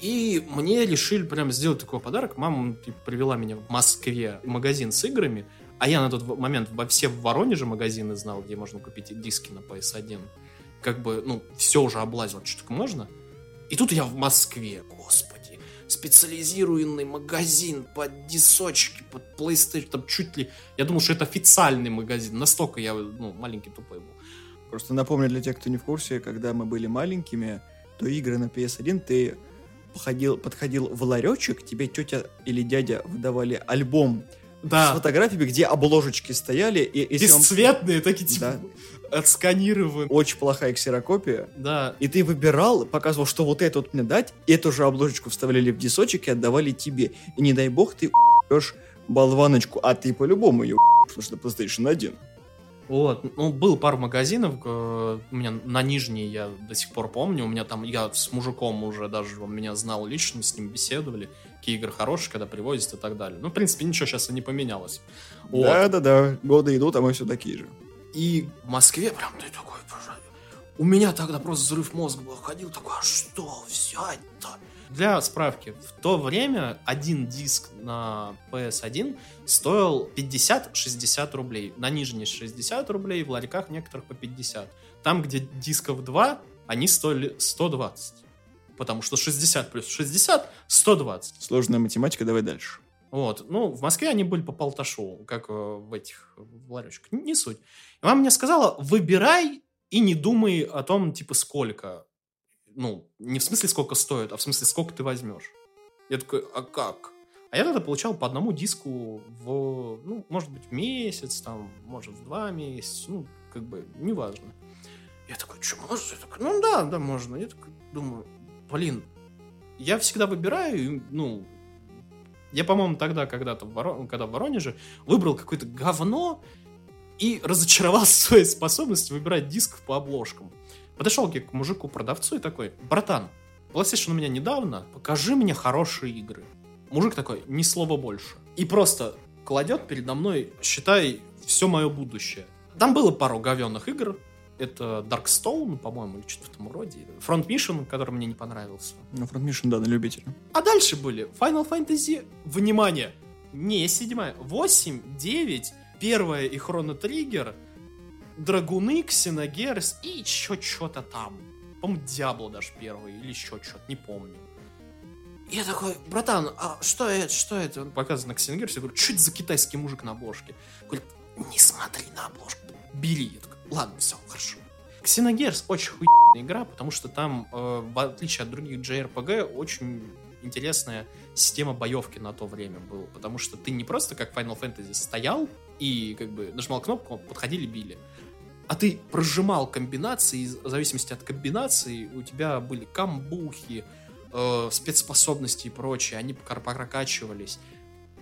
C: И мне решили прям сделать такой подарок. Мама типа, привела меня в Москве в магазин с играми, а я на тот момент во все в Воронеже магазины знал, где можно купить диски на PS1. Как бы, ну, все уже облазил, что только можно. И тут я в Москве, господи. Специализированный магазин под дисочки, под PlayStation, там чуть ли... Я думал, что это официальный магазин. Настолько я, ну, маленький тупой был.
B: Просто напомню для тех, кто не в курсе, когда мы были маленькими, то игры на PS1 ты походил, подходил в ларечек, тебе тетя или дядя выдавали альбом
C: Да,
B: с фотографиями, где обложечки стояли. И, вам-
C: бесцветные, такие, типа,
B: Да.
C: отсканированы.
B: Очень плохая ксерокопия.
C: Да,
B: И ты выбирал, показывал, что вот это вот мне дать, эту же обложечку вставляли в дисочек и отдавали тебе. И не дай бог ты ешь болваночку, а ты по-любому ее потому что PlayStation 1.
C: Вот, ну, был пару магазинов, э, у меня на Нижней, я до сих пор помню, у меня там, я с мужиком уже даже, он меня знал лично, с ним беседовали, какие игры хорошие, когда привозят и так далее. Ну, в принципе, ничего сейчас и не поменялось. Вот.
B: Да-да-да, годы идут, а мы все такие же.
C: И в Москве прям ты такой, у меня тогда просто взрыв мозга был, ходил такой, а что взять-то? Для справки, в то время один диск на PS1 стоил 50-60 рублей. На нижней 60 рублей, в ларьках некоторых по 50. Там, где дисков 2, они стоили 120. Потому что 60 плюс 60 – 120.
B: Сложная математика, давай дальше.
C: Вот. Ну, в Москве они были по полташу, как э, в этих в ларечках. Не суть. И мама мне сказала, выбирай и не думай о том, типа, сколько. Ну, не в смысле, сколько стоит, а в смысле, сколько ты возьмешь. Я такой, а как? А я тогда получал по одному диску в, ну, может быть, в месяц, там, может, в два месяца, ну, как бы, неважно. Я такой, что, можно? Я такой, ну да, да, можно. Я такой думаю, блин, я всегда выбираю, ну, я, по-моему, тогда, когда-то, в Воро- когда в Воронеже, выбрал какое-то говно и разочаровался в своей способности выбирать диск по обложкам. Подошел я к мужику-продавцу и такой, братан, PlayStation у меня недавно, покажи мне хорошие игры. Мужик такой, ни слова больше. И просто кладет передо мной, считай, все мое будущее. Там было пару говенных игр. Это Darkstone, по-моему, или что-то в этом роде. Front Mission, который мне не понравился.
B: Ну, Front Mission, да, на любителя.
C: А дальше были Final Fantasy, внимание, не седьмая, 8, 9, первая и Хроно Триггер, Драгуны, Ксеногерс и еще что-то там. По-моему, Диабло даже первый или еще что-то, не помню. Я такой, братан, а что это, что это? Он показывает на Ксеногерсе, я говорю, что это за китайский мужик на обложке? Говорит, не смотри на обложку, бери. Я такой, ладно, все, хорошо. Ксеногерс очень хуйная игра, потому что там, э, в отличие от других JRPG, очень интересная система боевки на то время была. Потому что ты не просто как Final Fantasy стоял и как бы нажимал кнопку, подходили, били. А ты прожимал комбинации, в зависимости от комбинации у тебя были камбухи, э, спецспособности и прочее, они прокачивались.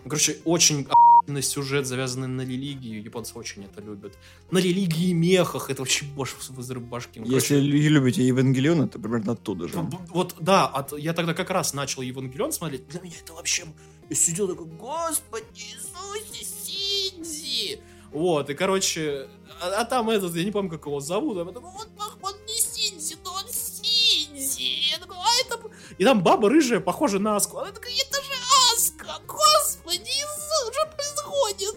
C: Короче, очень охуенный сюжет, завязанный на религии, японцы очень это любят. На религии и мехах, это вообще больше взрыв башки. Ну,
B: Если
C: короче,
B: лю- любите Евангелион, это примерно оттуда же.
C: Вот, да, от- я тогда как раз начал Евангелион смотреть. Для меня это вообще... Я сидел такой, господи Иисусе Синзи! Вот, и, короче, а, а там этот, я не помню, как его зовут, я такой, вот, он не Синзи, но он Синзи! Я такой, а это... И там баба рыжая, похожа на Аску. Она такая, это же Аска! Господи что происходит?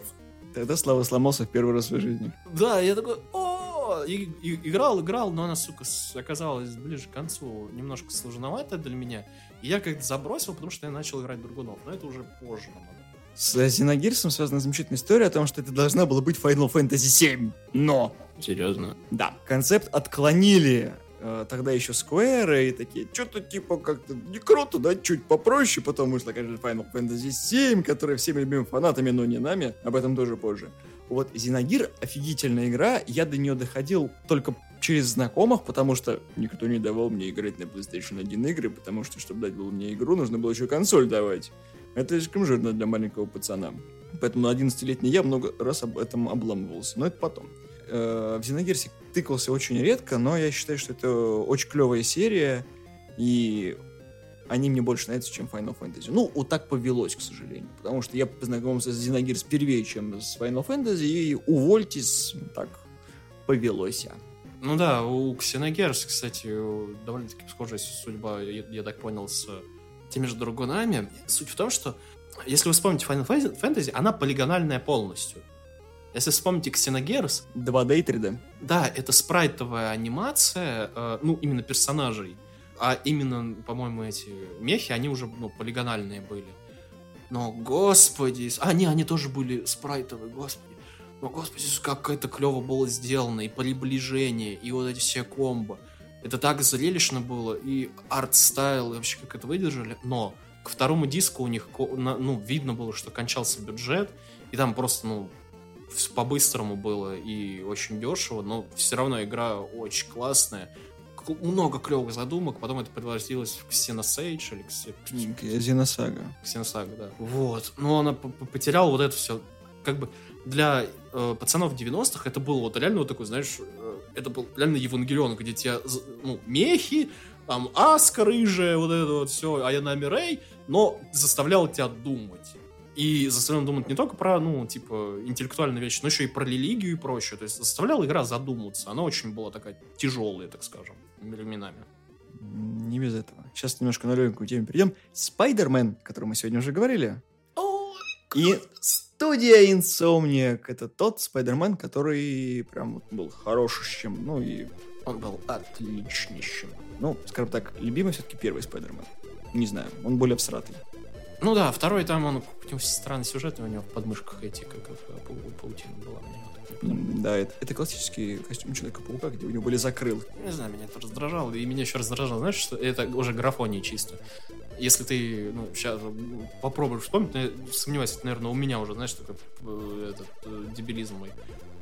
B: Тогда Слава сломался в первый раз в своей жизни.
C: Да, я такой, о, и- и- играл, играл, но она, сука, оказалась ближе к концу немножко сложноватая для меня. И я как-то забросил, потому что я начал играть в. Но это уже позже намного.
B: С Зиногирсом связана замечательная история о том, что это должна была быть Final Fantasy VII. Но
C: Серьезно?
B: Да, концепт отклонили э, тогда еще Square и такие, что-то типа как-то не круто, да, чуть попроще, потом вышла, конечно, Final Fantasy 7, которая всеми любимыми фанатами, но не нами, об этом тоже позже. Вот Зинагир офигительная игра, я до нее доходил только через знакомых, потому что никто не давал мне играть на PlayStation 1 игры, потому что, чтобы дать было мне игру, нужно было еще консоль давать. Это слишком жирно для маленького пацана. Поэтому 11-летний я много раз об этом обламывался. Но это потом. Э, в Xenogears тыкался очень редко, но я считаю, что это очень клевая серия. И они мне больше нравятся, чем Final Fantasy. Ну, вот так повелось, к сожалению. Потому что я познакомился с Xenogears первее, чем с Final Fantasy, и увольтесь, так повелось.
C: Ну да, у Xenogears, кстати, довольно-таки схожая судьба, я, я так понял, с теми же Драгунами. Суть в том, что, если вы вспомните Final Fantasy, она полигональная полностью. Если вспомните Xenogears...
B: 2D и 3D.
C: Да, это спрайтовая анимация, э, ну, именно персонажей. А именно, по-моему, эти мехи, они уже, ну, полигональные были. Но, господи... А, не, они тоже были спрайтовые, господи. Но, господи, как это клево было сделано, и приближение, и вот эти все комбо. Это так зрелищно было, и art style, и вообще как это выдержали. Но к второму диску у них, ну, видно было, что кончался бюджет, и там просто, ну, по-быстрому было и очень дешево, но все равно игра очень классная. Много клевых задумок, потом это превратилось в Xenosage или
B: Xenosaga.
C: Xenosaga, да. Вот. Но она потеряла вот это все. Как бы для э, пацанов 90-х это было вот реально вот такой, знаешь, это был реально Евангелион, где тебя, ну, мехи, там, Аска рыжая, вот это вот все, Аянами Рэй, но заставлял тебя думать. И заставлял думать не только про, ну, типа, интеллектуальные вещи, но еще и про религию и прочее. То есть заставляла игра задуматься. Она очень была такая тяжелая, так скажем, временами.
B: Не без этого. Сейчас немножко на легкую тему перейдем. Спайдермен, о котором мы сегодня уже говорили. И студия Insomniac. Это тот Спайдермен, который прям был хорошим, ну и...
C: Он был отличнейшим.
B: Ну, скажем так, любимый все-таки первый Спайдермен. Не знаю, он более всратый.
C: Ну да, второй там, он, него странный сюжет, у него в подмышках эти, как паутина была.
B: Мне да, это, это классический костюм Человека-паука, где у него были закрылки.
C: Не знаю, меня это раздражало, и меня еще раздражало, знаешь, что это уже графония чисто. Если ты, ну, сейчас попробуешь вспомнить, но сомневаюсь, это, наверное, у меня уже, знаешь, такой э, этот э, дебилизм мой.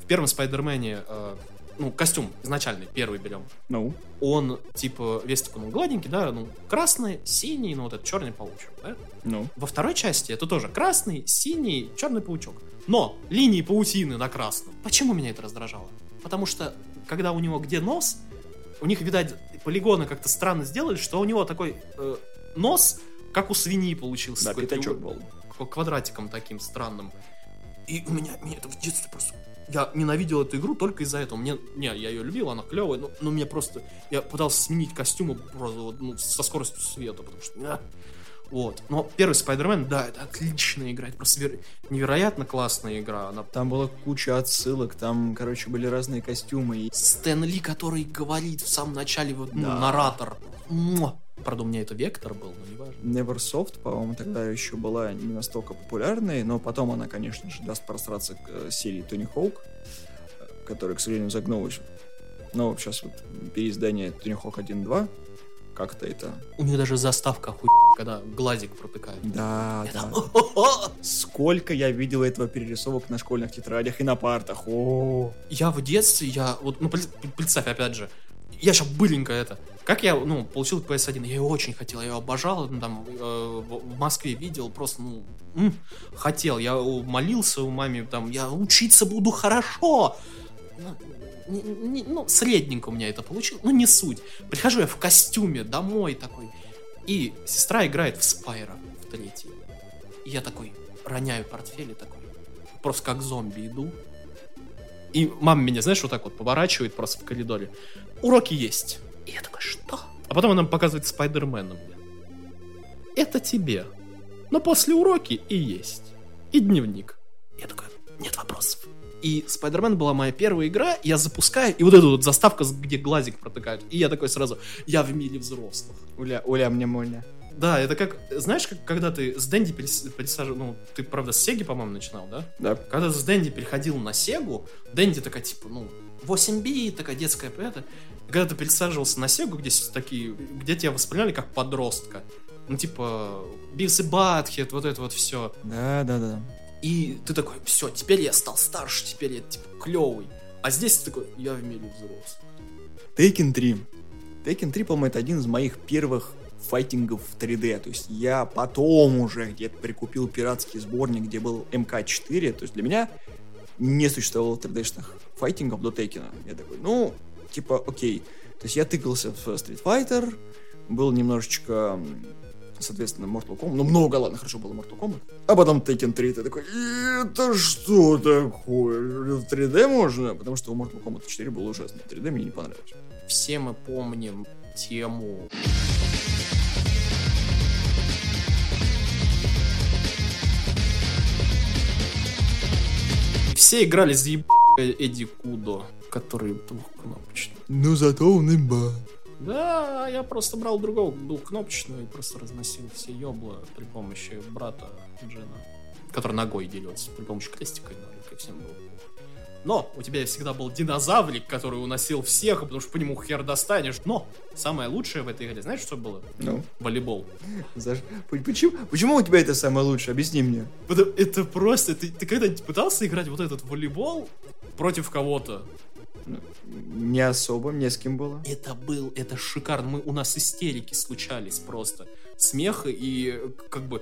C: В первом Спайдермене э, ну, костюм изначальный, первый берем.
B: Ну.
C: Он, типа, весь такой, ну, гладенький, да, ну, красный, синий, ну, вот этот черный паучок, да?
B: Ну.
C: Во второй части это тоже красный, синий, черный паучок. Но линии паутины на красном. Почему меня это раздражало? Потому что, когда у него где нос, у них, видать, полигоны как-то странно сделали, что у него такой э, нос, как у свиньи получился.
B: Да, пятачок был.
C: Квадратиком таким странным. И у меня, меня это в детстве просто я ненавидел эту игру только из-за этого. Мне, не, я ее любил, она клевая, но, но мне просто... Я пытался сменить костюмы просто вот, ну, со скоростью света, потому что... А, вот. Но первый Спайдермен, да, это отличная игра. Это просто невероятно классная игра. Она...
B: Там была куча отсылок, там, короче, были разные костюмы. И...
C: Стэн Ли, который говорит в самом начале, вот, ну, да. наратор. Муа. Правда, у меня это Вектор был, но не важно.
B: Neversoft, по-моему, тогда еще была не настолько популярной, но потом она, конечно же, даст простраться к э, серии Тони Хоук, которая, к сожалению, загнулась. Но сейчас вот переиздание Тони Хоук 1.2, как-то это...
C: У них даже заставка хуй, когда глазик протыкает.
B: Да, да. Сколько я видел этого перерисовок на школьных тетрадях и на партах. О.
C: Я в детстве, я вот, ну, представь, опять же, я сейчас быленько это. Как я, ну, получил PS1, я ее очень хотел, я ее обожал, ну, там, э, в Москве видел, просто, ну, м, хотел, я молился у маме, там, я учиться буду хорошо. Ну, не, не, ну, средненько у меня это получилось, ну, не суть. Прихожу я в костюме домой такой, и сестра играет в Спайра, в третий. И я такой, роняю портфель и такой, просто как зомби иду. И мама меня, знаешь, вот так вот поворачивает просто в коридоре. Уроки есть. И я такой, что? А потом она показывает Спайдермена мне. Это тебе. Но после уроки и есть. И дневник. Я такой, нет вопросов. И Спайдермен была моя первая игра, я запускаю, и вот эта вот заставка, где глазик протыкают. И я такой сразу, я в мире взрослых.
B: Уля, уля, мне моля.
C: Да, это как, знаешь, как, когда ты с Дэнди пересаживал, ну, ты, правда, с Сеги, по-моему, начинал, да?
B: Да.
C: Когда ты с Дэнди переходил на Сегу, Дэнди такая, типа, ну, 8 би, такая детская, это, когда ты пересаживался на Сегу, где такие, где тебя восприняли как подростка, ну, типа, Бивс и Батхет, вот это вот все.
B: Да, да, да.
C: И ты такой, все, теперь я стал старше, теперь я, типа, клевый. А здесь ты такой, я в мире взрослый.
B: Taken 3. Taken 3, по-моему, это один из моих первых файтингов в 3D. То есть я потом уже где-то прикупил пиратский сборник, где был МК-4. То есть для меня не существовало 3D-шных файтингов до Текина. Я такой, ну, типа, окей. То есть я тыкался в Street Fighter, был немножечко, соответственно, Mortal Kombat. Ну, много, ладно, хорошо было Mortal Kombat. А потом Tekken 3, ты такой, это что такое? В 3D можно? Потому что у Mortal Kombat 4 был ужасно. 3D мне не понравилось.
C: Все мы помним тему все играли за еб... Эдди Кудо, который двухкнопочный.
B: Ну зато он имба.
C: Да, я просто брал другого двухкнопочную и просто разносил все ёбла при помощи брата Джина, который ногой делился при помощи крестика, и всем было. Но у тебя всегда был динозаврик, который уносил всех, потому что по нему хер достанешь. Но самое лучшее в этой игре, знаешь, что было?
B: Ну?
C: Волейбол.
B: Почему, почему у тебя это самое лучшее? Объясни мне.
C: Это просто... Ты, ты когда-нибудь пытался играть вот этот волейбол против кого-то?
B: Ну, не особо, не с кем было.
C: Это был, это шикарно. Мы, у нас истерики случались просто. Смех и как бы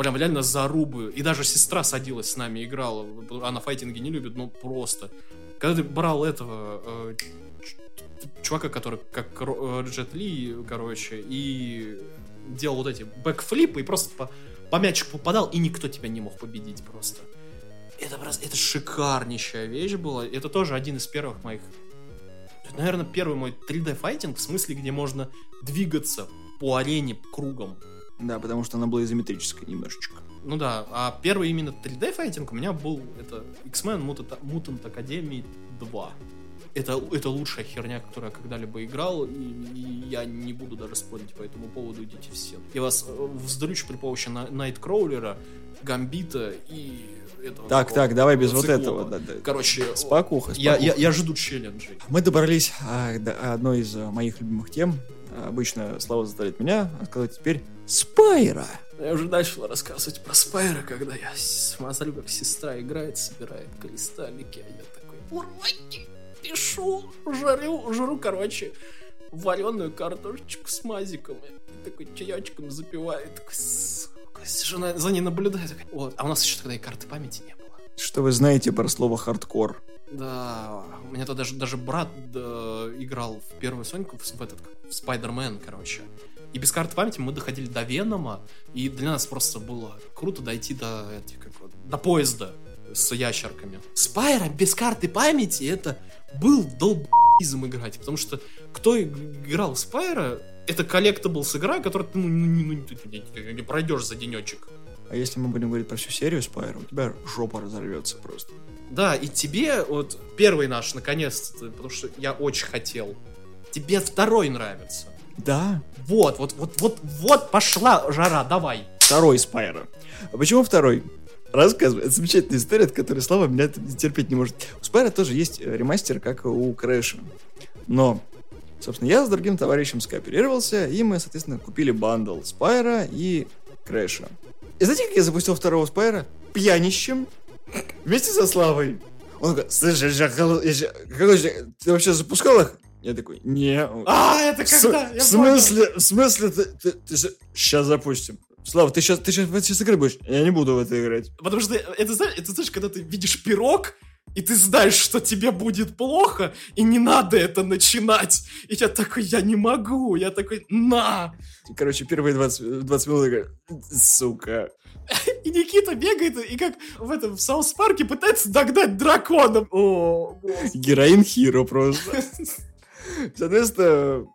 C: прям реально зарубы. И даже сестра садилась с нами, играла. Она файтинги не любит, ну просто. Когда ты брал этого э, чувака, который как э, Джет Ли, короче, и делал вот эти бэкфлипы и просто по, по мячику попадал, и никто тебя не мог победить просто. Это просто, это шикарнейшая вещь была. Это тоже один из первых моих наверное, первый мой 3D файтинг, в смысле, где можно двигаться по арене кругом.
B: Да, потому что она была изометрическая немножечко.
C: Ну да, а первый именно 3D файтинг у меня был это X-Men Mutant, Mutant Academy 2. Это, это лучшая херня, которую я когда-либо играл, и, и я не буду даже спорить по этому поводу, идите все. Я вас э, вздрючу при помощи Найткроулера, Гамбита и этого.
B: Так, такого, так, давай без вот этого. Да, да.
C: Короче,
B: спокуха, спокуха.
C: Я, я, я жду челленджей.
B: Мы добрались а, до одной из моих любимых тем. Обычно Слава заставляет меня сказать теперь Спайра.
C: Я уже начал рассказывать про Спайра, когда я смотрю, как сестра играет, собирает кристаллики, а я такой, урвайте, пишу, жарю, жру, короче, вареную картошечку с мазиком, и такой чаечком запивает, такой, жена за ней наблюдает, такой, вот, а у нас еще тогда и карты памяти не было.
B: Что вы знаете про слово хардкор?
C: Да, у меня то даже, даже брат да, играл в первую Соньку, в, в этот, в Спайдермен, короче. И без карты памяти мы доходили до Венома, и для нас просто было круто дойти до, этих, как, до поезда с ящерками. Spyro без карты памяти это был долбизм играть, потому что кто играл в Spyro, это collectables игра, которую ты ну, ну, ну, не, не пройдешь за денечек.
B: А если мы будем говорить про всю серию Spyro, у тебя жопа разорвется просто.
C: Да, и тебе, вот, первый наш, наконец-то, потому что я очень хотел, тебе второй нравится.
B: Да.
C: Вот, вот, вот, вот, вот пошла жара, давай.
B: Второй Spyro. А почему второй? Рассказывай. Это замечательная история, от которой Слава меня терпеть не может. У Spyro тоже есть э, ремастер, как у Crash а. Но, собственно, я с другим товарищем скооперировался, и мы, соответственно, купили bundle Spyro и Crash а. И знаете, как я запустил второго Spyro? Пьянищем. Вместе со Славой. Он такой, слышишь, я, я, ты вообще запускал их? Я такой, не.
C: А, это когда?
B: В, смысле, в смысле, ты, ты, ты, сейчас запустим. Слава, ты сейчас, ты сейчас в эти игры будешь? Я не буду в это играть.
C: Потому что это, знаешь, это знаешь, когда ты видишь пирог, и ты знаешь, что тебе будет плохо, и не надо это начинать. И я такой, я не могу. Я такой, на!
B: Короче, первые 20, 20 минут я говорю, сука.
C: И Никита бегает и как в этом в Саус Парке пытается догнать дракона. О,
B: Героин Хиро просто. Соответственно,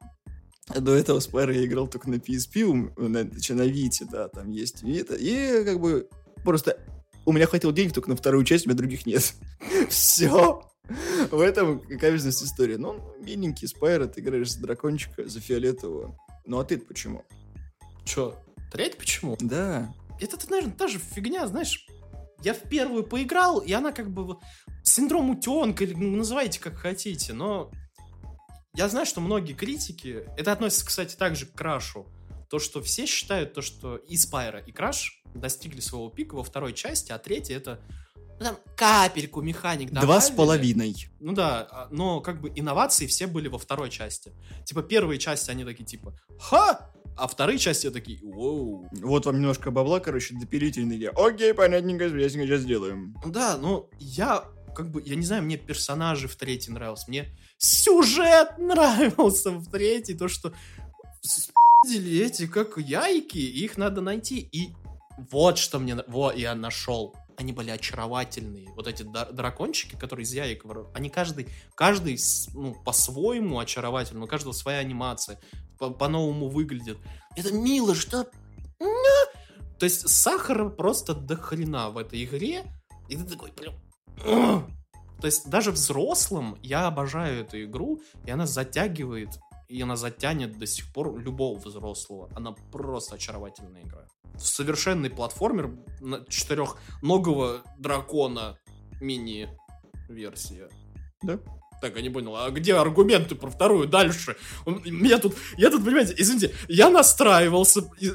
B: до этого Спайра я играл только на PSP, на, на Вите, да, там есть Вита, и как бы просто у меня хватило денег только на вторую часть, у меня других нет. Все. В этом качественность истории. Ну, миленький Спайра, ты играешь за дракончика, за фиолетового. Ну, а ты почему?
C: Че, треть почему?
B: Да.
C: Это, наверное, та же фигня, знаешь, я в первую поиграл, и она как бы синдром утенка, или называйте как хотите, но я знаю, что многие критики, это относится, кстати, также к Крашу, то, что все считают то, что и Спайра, и Краш достигли своего пика во второй части, а третья это ну, там капельку механик добавили.
B: Два с половиной.
C: Ну да, а, но как бы инновации все были во второй части. Типа первые части они такие типа, ха, А вторые части такие, воу.
B: Вот вам немножко бабла, короче, допилительный идея. Окей, понятненько, ясненько, сейчас сделаем.
C: Да, ну, я как бы, я не знаю, мне персонажи в третий нравился, мне сюжет нравился в третий, то, что спи***ли эти, как яйки, их надо найти, и вот что мне, вот я нашел. Они были очаровательные. Вот эти дракончики, которые из яек, они каждый, каждый ну, по-своему очаровательный, у каждого своя анимация, по- по-новому выглядит. Это мило, что... То есть сахара просто до хрена в этой игре, и ты такой, прям... То есть даже взрослым я обожаю эту игру, и она затягивает, и она затянет до сих пор любого взрослого. Она просто очаровательная игра. Совершенный платформер на четырехногого дракона мини-версия.
B: Да.
C: Так, я не понял, а где аргументы про вторую дальше? Он- Меня тут, я тут, понимаете, извините, я настраивался э,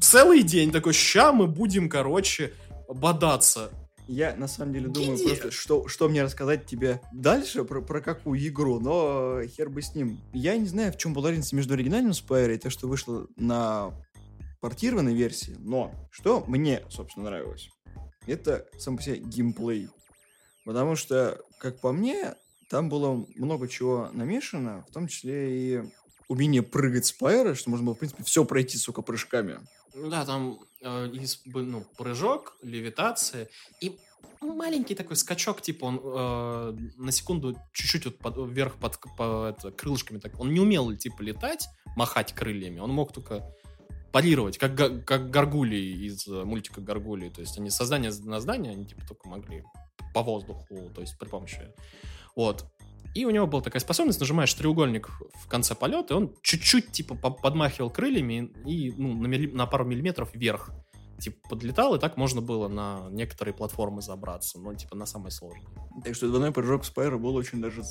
C: целый день такой, ща мы будем, короче, бодаться.
B: Я на самом деле думаю
C: Где?
B: просто, что, что мне рассказать тебе дальше про, про какую игру, но хер бы с ним. Я не знаю, в чем была разница между оригинальным Спайро и то, что вышло на портированной версии, но что мне, собственно, нравилось, это сам по себе геймплей. Потому что, как по мне, там было много чего намешано, в том числе и умение прыгать Спайра, что можно было, в принципе, все пройти, сука, прыжками.
C: Ну Да, там ну, прыжок, левитация и маленький такой скачок, типа он э, на секунду чуть-чуть вот под- вверх под по- это, крылышками так. Он не умел типа летать, махать крыльями, он мог только парировать, как, как горгулии из э, мультика Горгулии. То есть они создание на здание, они типа только могли по воздуху, то есть при помощи. Вот. И у него была такая способность, нажимаешь треугольник в конце полета, и он чуть-чуть типа по- подмахивал крыльями и ну, на, милли- на пару миллиметров вверх типа подлетал, и так можно было на некоторые платформы забраться, ну, типа на самые сложные.
B: Так что двойной прыжок Спайра был очень даже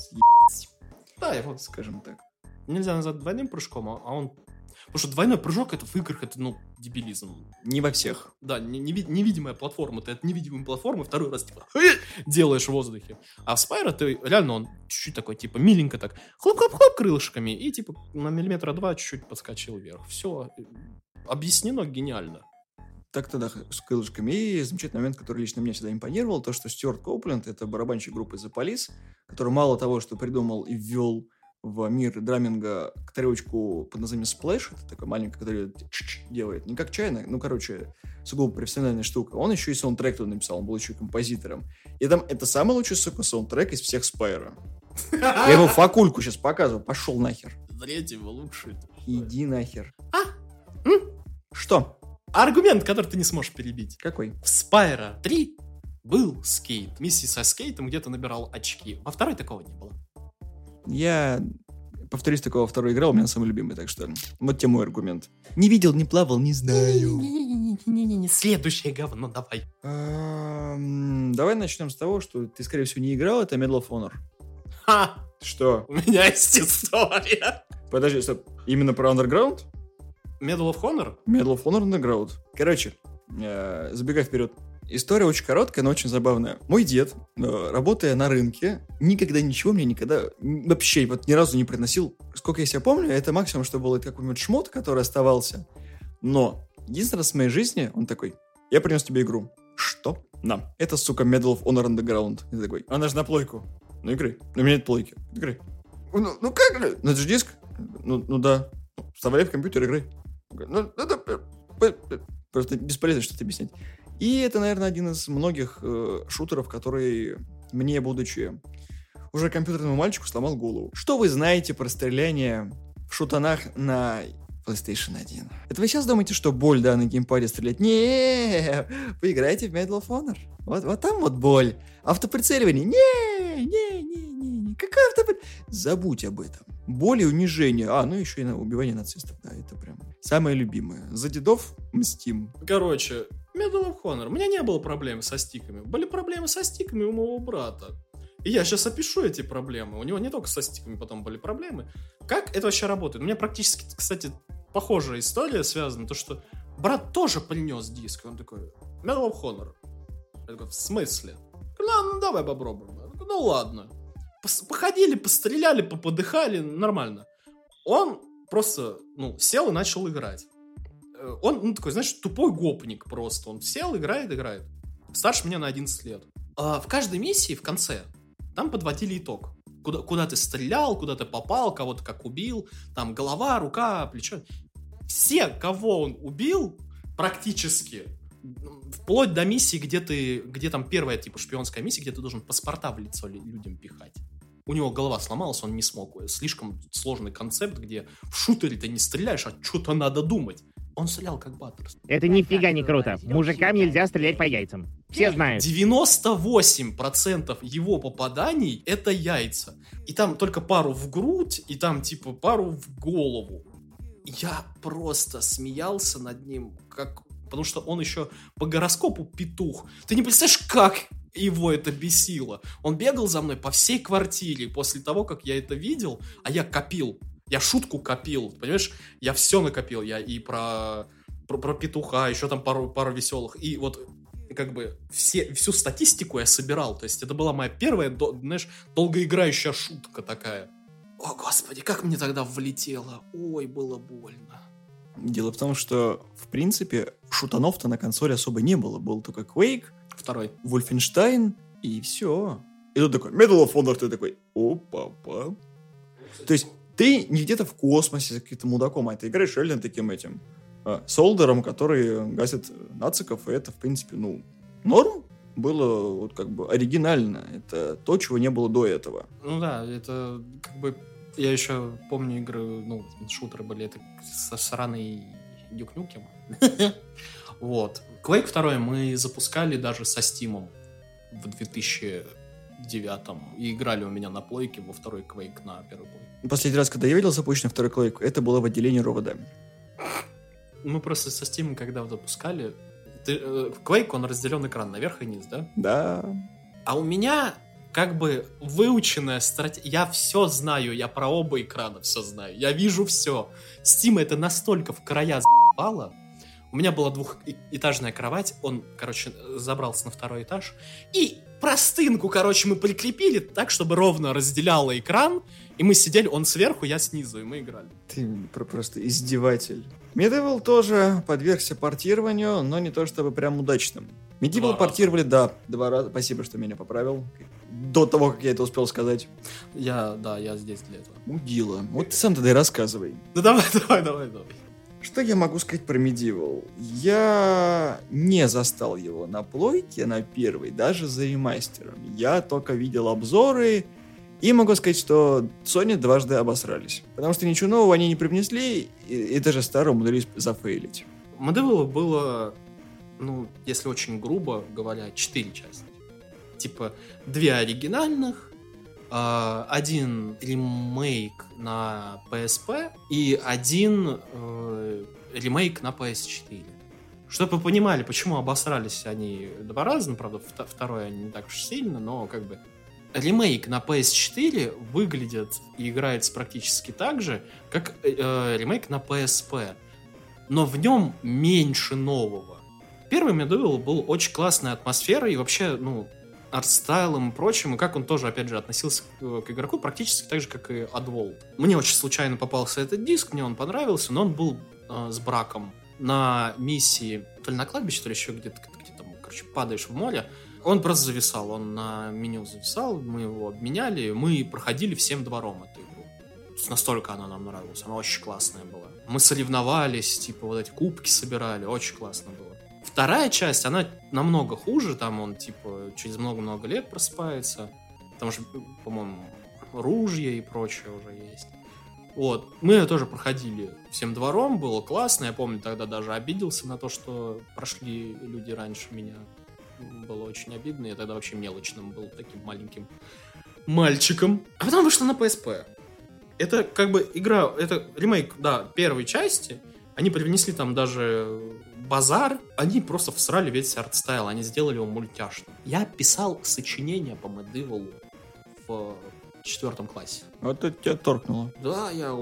C: Да, его
B: скажем так.
C: нельзя назвать двойным прыжком, а а он... Потому что двойной прыжок это в играх, это, ну, дебилизм.
B: Не во всех.
C: Да, не- неви- невидимая платформа, ты от невидимой платформы второй раз, типа, делаешь в воздухе. А в Spyro ты, реально, он чуть-чуть такой, типа, миленько так, хлоп-хлоп-хлоп крылышками, и, типа, на миллиметра два чуть-чуть подскочил вверх. Все. Объяснено гениально.
B: Так-то да, с крылышками. И замечательный момент, который лично меня всегда импонировал, то, что Стюарт Коупленд, это барабанщик группы The Police, который мало того, что придумал и ввел в мир драминга тарелочку под названием Splash, это такая маленькая, которая делает, не как чайная, ну, короче, сугубо профессиональная штука. Он еще и саундтрек туда написал, он был еще и композитором. И там это самый лучший, сука, саундтрек из всех Спайра. Я ему факульку сейчас показываю, пошел нахер.
C: Третьего лучше.
B: Иди нахер.
C: А?
B: Что?
C: Аргумент, который ты не сможешь перебить.
B: Какой?
C: В Спайро 3 был скейт. Миссии со скейтом где-то набирал очки. Во второй такого не было.
B: Я повторюсь, такого второй играл, у меня самый любимый, так что вот тебе мой аргумент. Не видел, не плавал, не знаю.
C: Не-не-не, следующее говно, давай.
B: Давай начнем с того, что ты, скорее всего, не играл, это Medal of Honor.
C: Ха!
B: Что?
C: У меня есть история.
B: Подожди, стоп. Именно про Underground?
C: Medal of Honor?
B: Medal of Honor Underground. Короче, э, забегая вперед. История очень короткая, но очень забавная. Мой дед, э, работая на рынке, никогда ничего мне никогда вообще вот ни разу не приносил. Сколько я себя помню, это максимум, что было это какой-нибудь шмот, который оставался. Но единственный раз в моей жизни он такой, я принес тебе игру. Что? На. Это, сука, Medal of Honor Underground. И такой, она же на плойку. Ну, игры. Ну, у меня нет плойки. Игры. Ну, ну как? Ну, это же диск. Ну, ну да. Вставляй в компьютер игры. Ну, это п- просто бесполезно что-то объяснять. И это, наверное, один из многих э, шутеров, который мне, будучи уже компьютерному мальчику, сломал голову. Что вы знаете про стреляние в шутанах на PlayStation 1? Это вы сейчас думаете, что боль, да, на геймпаде стрелять? Не, поиграйте в Medal of Honor. Вот, вот там вот боль. Автоприцеливание. Не, не, не, не, не. Какая автоприцеливание? Забудь об этом. Боль и унижение. А, ну еще и на убивание нацистов. Да, это прям самое любимое. За дедов мстим.
C: Короче, Medal of Honor. У меня не было проблем со стиками. Были проблемы со стиками у моего брата. И я сейчас опишу эти проблемы. У него не только со стиками потом были проблемы. Как это вообще работает? У меня практически, кстати, похожая история связана. То, что брат тоже принес диск. Он такой, Medal of Honor. Я такой, в смысле? Ну, ну давай попробуем. Такой, ну ладно. Походили, постреляли, поподыхали, нормально. Он просто, ну, сел и начал играть. Э, Он, ну, такой, знаешь, тупой гопник просто. Он сел, играет, играет. Старше меня на 11 лет. А в каждой миссии в конце там подводили итог. Куда, куда ты стрелял, куда ты попал, кого-то как убил. Там голова, рука, плечо. Все, кого он убил, практически, вплоть до миссии, где ты, где там первая, типа, шпионская миссия, где ты должен паспорта в лицо ли- людям пихать. У него голова сломалась, он не смог. Слишком сложный концепт, где в шутере ты не стреляешь, а что-то надо думать. Он стрелял как Баттерс.
A: Это нифига не круто. Мужикам нельзя стрелять по яйцам. Все знают.
C: 98% его попаданий это яйца. И там только пару в грудь, и там типа пару в голову. Я просто смеялся над ним, как... потому что он еще по гороскопу петух. Ты не представляешь, как его это бесило. Он бегал за мной по всей квартире после того, как я это видел, а я копил. Я шутку копил, понимаешь? Я все накопил. Я и про, про, про петуха, еще там пару, пару веселых. И вот как бы все, всю статистику я собирал. То есть это была моя первая, до- знаешь, долгоиграющая шутка такая. О, господи, как мне тогда влетело. Ой, было больно.
B: Дело в том, что, в принципе, шутанов-то на консоли особо не было. Был только Quake,
C: Второй.
B: Wolfenstein и все. И тут такой Medal of Honor, ты такой, о, папа. То есть ты не где-то в космосе с каким-то мудаком, а ты играешь реально таким этим а, солдером, который гасит нациков, и это, в принципе, ну, норм. Было вот как бы оригинально. Это то, чего не было до этого.
C: Ну да, это как бы... Я еще помню игры, ну, шутеры были, это со сраной Nukem. Вот. Quake 2 мы запускали даже со Steam в 2009 и играли у меня на плойке во второй Quake на первый плойке.
B: Последний раз, когда я видел запущенный второй Quake, это было в отделении ровода.
C: Мы просто со Steam, когда запускали, ты, э, Quake, он разделен экран наверх и низ, да?
B: Да.
C: А у меня как бы выученная стратегия. Я все знаю, я про оба экрана все знаю. Я вижу все. Steam это настолько в края за***ало. У меня была двухэтажная кровать, он, короче, забрался на второй этаж. И простынку, короче, мы прикрепили так, чтобы ровно разделяло экран. И мы сидели, он сверху, я снизу, и мы играли.
B: Ты про- просто издеватель. Medieval тоже подвергся портированию, но не то чтобы прям удачным. Medieval
C: Два раза.
B: портировали, да, два раза. Спасибо, что меня поправил. До того, как я это успел сказать.
C: Я, да, я здесь для этого.
B: Мудила. Вот ты сам тогда и рассказывай.
C: Да давай, давай, давай, давай.
B: Что я могу сказать про Medieval? Я не застал его на плойке, на первой, даже за ремастером. Я только видел обзоры, и могу сказать, что Sony дважды обосрались. Потому что ничего нового они не привнесли, и, и даже старое умудрились зафейлить.
C: Медевила было, ну, если очень грубо говоря, четыре части. Типа, две оригинальных, а, один ремейк на PSP и один э, ремейк на PS4. Чтобы вы понимали, почему обосрались они два раза, ну, правда, вто- второй они не так уж сильно, но как бы ремейк на PS4 выглядит и играется практически так же, как э, э, ремейк на PSP но в нем меньше нового. Первый Медуэл был очень классной атмосферой и вообще, ну, артстайлом и прочим, и как он тоже, опять же, относился к, к игроку практически так же, как и Adwall. Мне очень случайно попался этот диск, мне он понравился, но он был э, с браком на миссии, то ли на кладбище, то ли еще где-то, где там, короче, падаешь в море. Он просто зависал, он на меню зависал, мы его обменяли, мы проходили всем двором эту игру. Настолько она нам нравилась, она очень классная была. Мы соревновались, типа вот эти кубки собирали, очень классно было. Вторая часть, она намного хуже, там он типа через много-много лет просыпается. Там же, по-моему, ружья и прочее уже есть. Вот, мы ее тоже проходили всем двором, было классно, я помню, тогда даже обиделся на то, что прошли люди раньше меня. Было очень обидно, я тогда вообще мелочным был таким маленьким мальчиком. А потом вышла на PSP. Это как бы игра, это ремейк, да, первой части. Они привнесли там даже базар. Они просто всрали весь артстайл, они сделали его мультяшным. Я писал сочинение по Медивалу в четвертом классе.
B: Вот это тебя торкнуло.
C: Да, я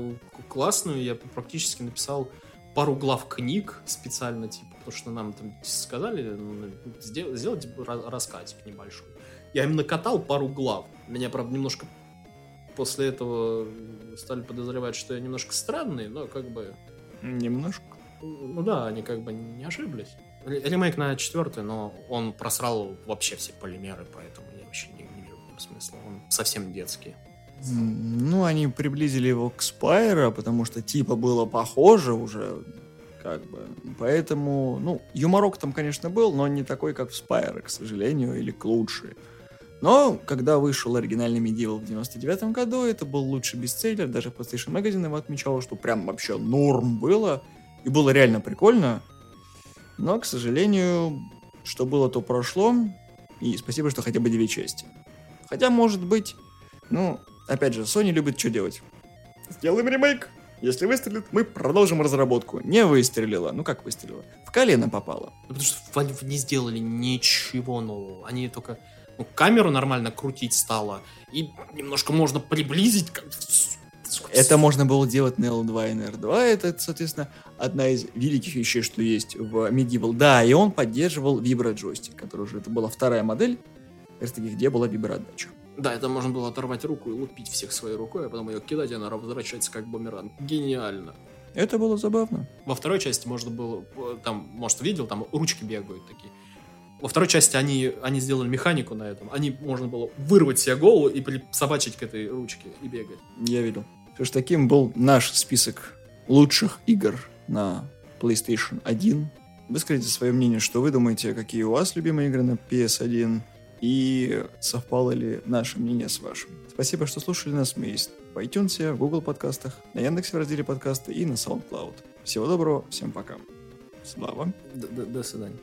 C: классную, я практически написал пару глав книг специально, типа, потому что нам там сказали ну, сдел- сделать ра- рассказик небольшой. Я им накатал пару глав. Меня, правда, немножко после этого стали подозревать, что я немножко странный, но как бы...
B: Немножко.
C: Ну да, они как бы не ошиблись. Ре- Ремейк на четвертый, но он просрал вообще все полимеры, поэтому я вообще не, не вижу в смысла. Он совсем детский.
B: Ну, они приблизили его к Спайра, потому что типа было похоже уже, как бы. Поэтому, ну, юморок там, конечно, был, но не такой, как в Спайре, к сожалению, или к лучше. Но, когда вышел оригинальный Medieval в 99 году, это был лучший бестселлер, даже PlayStation Magazine его отмечал, что прям вообще норм было, и было реально прикольно. Но, к сожалению, что было, то прошло, и спасибо, что хотя бы две части. Хотя, может быть, ну, опять же, Sony любит что делать? Сделаем ремейк. Если выстрелит, мы продолжим разработку. Не выстрелила. Ну как выстрелила? В колено попала.
C: Ну, Потому что Valve не сделали ничего нового. Они только ну, камеру нормально крутить стало, и немножко можно приблизить. как-
B: Это можно было делать на L2 и на R2. Это, соответственно, одна из великих вещей, что есть в Medieval. Да, и он поддерживал вибро-джойстик, который уже, это была вторая модель, где была виброотдача.
C: Да, это можно было оторвать руку и лупить всех своей рукой, а потом ее кидать, и она возвращается как бумеранг. Гениально.
B: Это было забавно.
C: Во второй части можно было, э, там, может, видел, там ручки бегают такие. Во второй части они, они сделали механику на этом. Они, можно было вырвать себе голову и присобачить к этой ручке и бегать.
B: Я видел. Что ж, таким был наш список лучших игр на PlayStation 1. Выскажите свое мнение, что вы думаете, какие у вас любимые игры на PS1, и совпало ли наше мнение с вашим. Спасибо, что слушали нас. Мы есть в iTunes, в Google подкастах, на Яндексе в разделе подкасты и на SoundCloud. Всего доброго, всем пока. Слава.
C: До свидания.